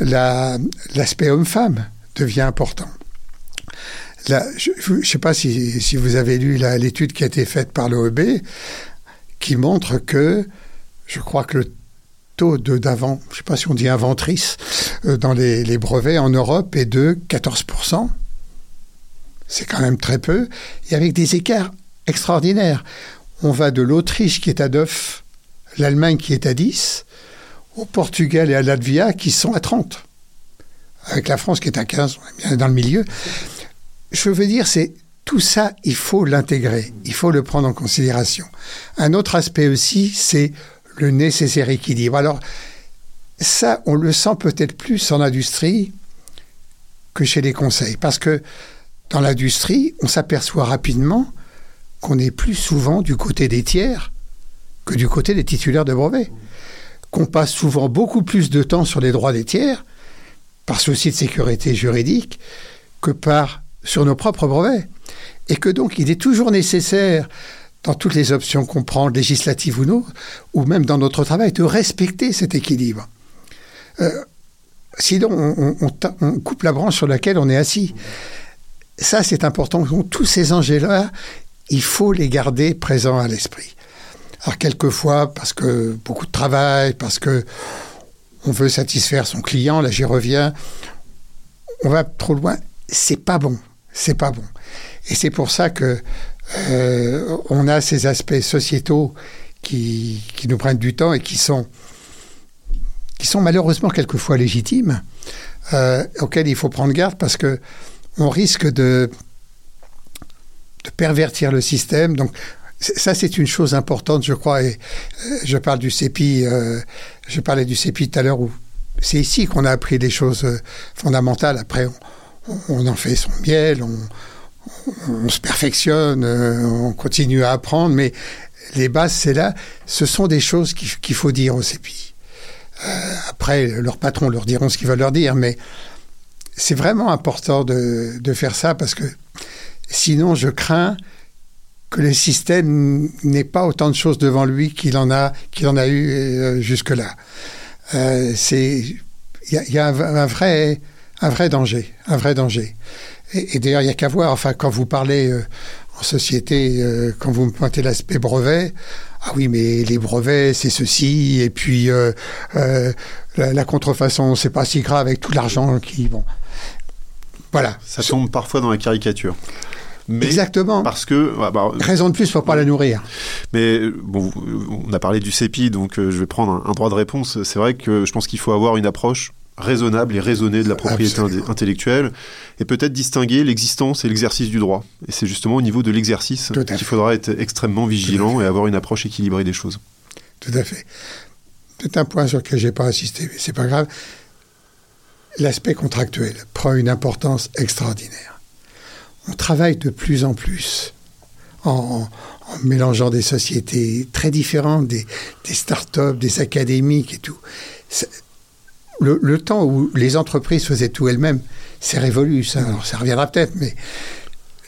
L'aspect la, homme-femme devient important. Je ne sais pas si, vous avez lu l'étude qui a été faite par l'OEB, qui montre que, je crois que le taux d'avant, je ne sais pas si on dit inventrice, euh, dans les, brevets en Europe est de 14%. C'est quand même très peu, et avec des écarts extraordinaires. On va de l'Autriche qui est à 9, l'Allemagne qui est à 10, au Portugal et à Latvia qui sont à 30, avec la France qui est à 15, on est bien dans le milieu. Je veux dire, c'est tout ça, il faut l'intégrer, il faut le prendre en considération. Un autre aspect aussi, c'est le nécessaire équilibre. Alors, ça, on le sent peut-être plus en industrie que chez les conseils, parce que dans l'industrie, on s'aperçoit rapidement qu'on est plus souvent du côté des tiers que du côté des titulaires de brevets. Qu'on passe souvent beaucoup plus de temps sur les droits des tiers, par souci de sécurité juridique, que par sur nos propres brevets. Et que donc il est toujours nécessaire, dans toutes les options qu'on prend, législatives ou non, ou même dans notre travail, de respecter cet équilibre. Euh, sinon, on, on, on, coupe la branche sur laquelle on est assis. Ça, c'est important. Donc, tous ces enjeux-là, il faut les garder présents à l'esprit. Alors, quelquefois, parce que beaucoup de travail, parce que on veut satisfaire son client, là j'y reviens, on va trop loin, c'est pas bon, c'est pas bon. Et c'est pour ça que euh, on a ces aspects sociétaux qui, qui, nous prennent du temps et qui sont, qui sont malheureusement quelquefois légitimes, euh, auxquels il faut prendre garde parce que on risque de, de pervertir le système. Donc ça, c'est une chose importante, je crois. Et euh, je parle du CEPI. Euh, je parlais du CEPI tout à l'heure où c'est ici qu'on a appris des choses euh, fondamentales. Après, on, en fait son miel, on, se perfectionne, on continue à apprendre, mais les bases, c'est là. Ce sont des choses qu'il faut dire au CEPI. Après, leurs patrons leur diront ce qu'ils veulent leur dire, mais c'est vraiment important de, de, faire ça parce que sinon, je crains que le système n'ait pas autant de choses devant lui qu'il en a qu'il en a eu euh, jusque-là. Euh, il y a, un, vrai un vrai danger, un vrai danger. Et, d'ailleurs, il y a qu'à voir. Enfin, quand vous parlez euh, en société, quand vous me pointez l'aspect brevet, ah oui, mais les brevets, c'est ceci, et puis la, la, contrefaçon, c'est pas si grave avec tout l'argent qui bon. Voilà. Ça tombe parfois dans la caricature. Mais Exactement. Parce que bah, raison de plus pour pas la nourrir. Mais bon, on a parlé du CEPI, donc euh, je vais prendre un, un droit de réponse. C'est vrai que je pense qu'il faut avoir une approche raisonnable et raisonnée de la propriété Absolument. intellectuelle et peut-être distinguer l'existence et l'exercice du droit. Et c'est justement au niveau de l'exercice qu'il faudra être extrêmement vigilant et avoir une approche équilibrée des choses. Tout à fait. C'est un point sur lequel j'ai pas insisté, mais c'est pas grave. L'aspect contractuel prend une importance extraordinaire. On travaille de plus en plus en, en mélangeant des sociétés très différentes, des, des start-up, des académiques et tout. Le, le, temps où les entreprises faisaient tout elles-mêmes, c'est révolu, ça. Alors, ça reviendra peut-être, mais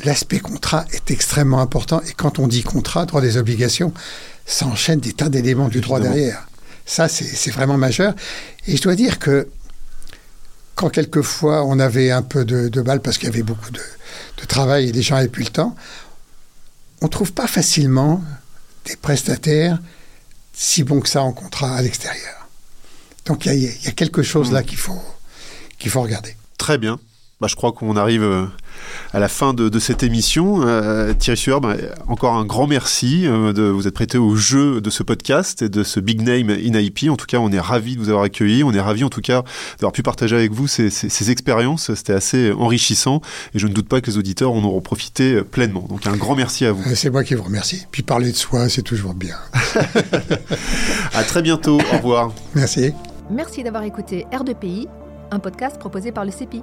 l'aspect contrat est extrêmement important. Et quand on dit contrat, droit des obligations, ça enchaîne des tas d'éléments du droit derrière. Ça, c'est vraiment majeur. Et je dois dire que quand quelquefois on avait un peu de, de balles parce qu'il y avait beaucoup de, de, travail et les gens n'avaient plus le temps, on trouve pas facilement des prestataires si bons que ça en contrat à l'extérieur. Donc il y, y, a quelque chose là qu'il faut, qu'il faut regarder. Très bien. Bah, je crois qu'on arrive à la fin de, de cette émission. Euh, Thierry Sueur, bah, encore un grand merci euh, de vous être prêté au jeu de ce podcast et de ce Big Name in IP. En tout cas, on est ravis de vous avoir accueilli. On est ravis, en tout cas, d'avoir pu partager avec vous ces, ces, ces expériences. C'était assez enrichissant et je ne doute pas que les auditeurs en auront profité pleinement. Donc, un grand merci à vous. C'est moi qui vous remercie. Puis parler de soi, c'est toujours bien. à très bientôt. Au revoir. Merci. Merci d'avoir écouté R2PI, un podcast proposé par le CEPI.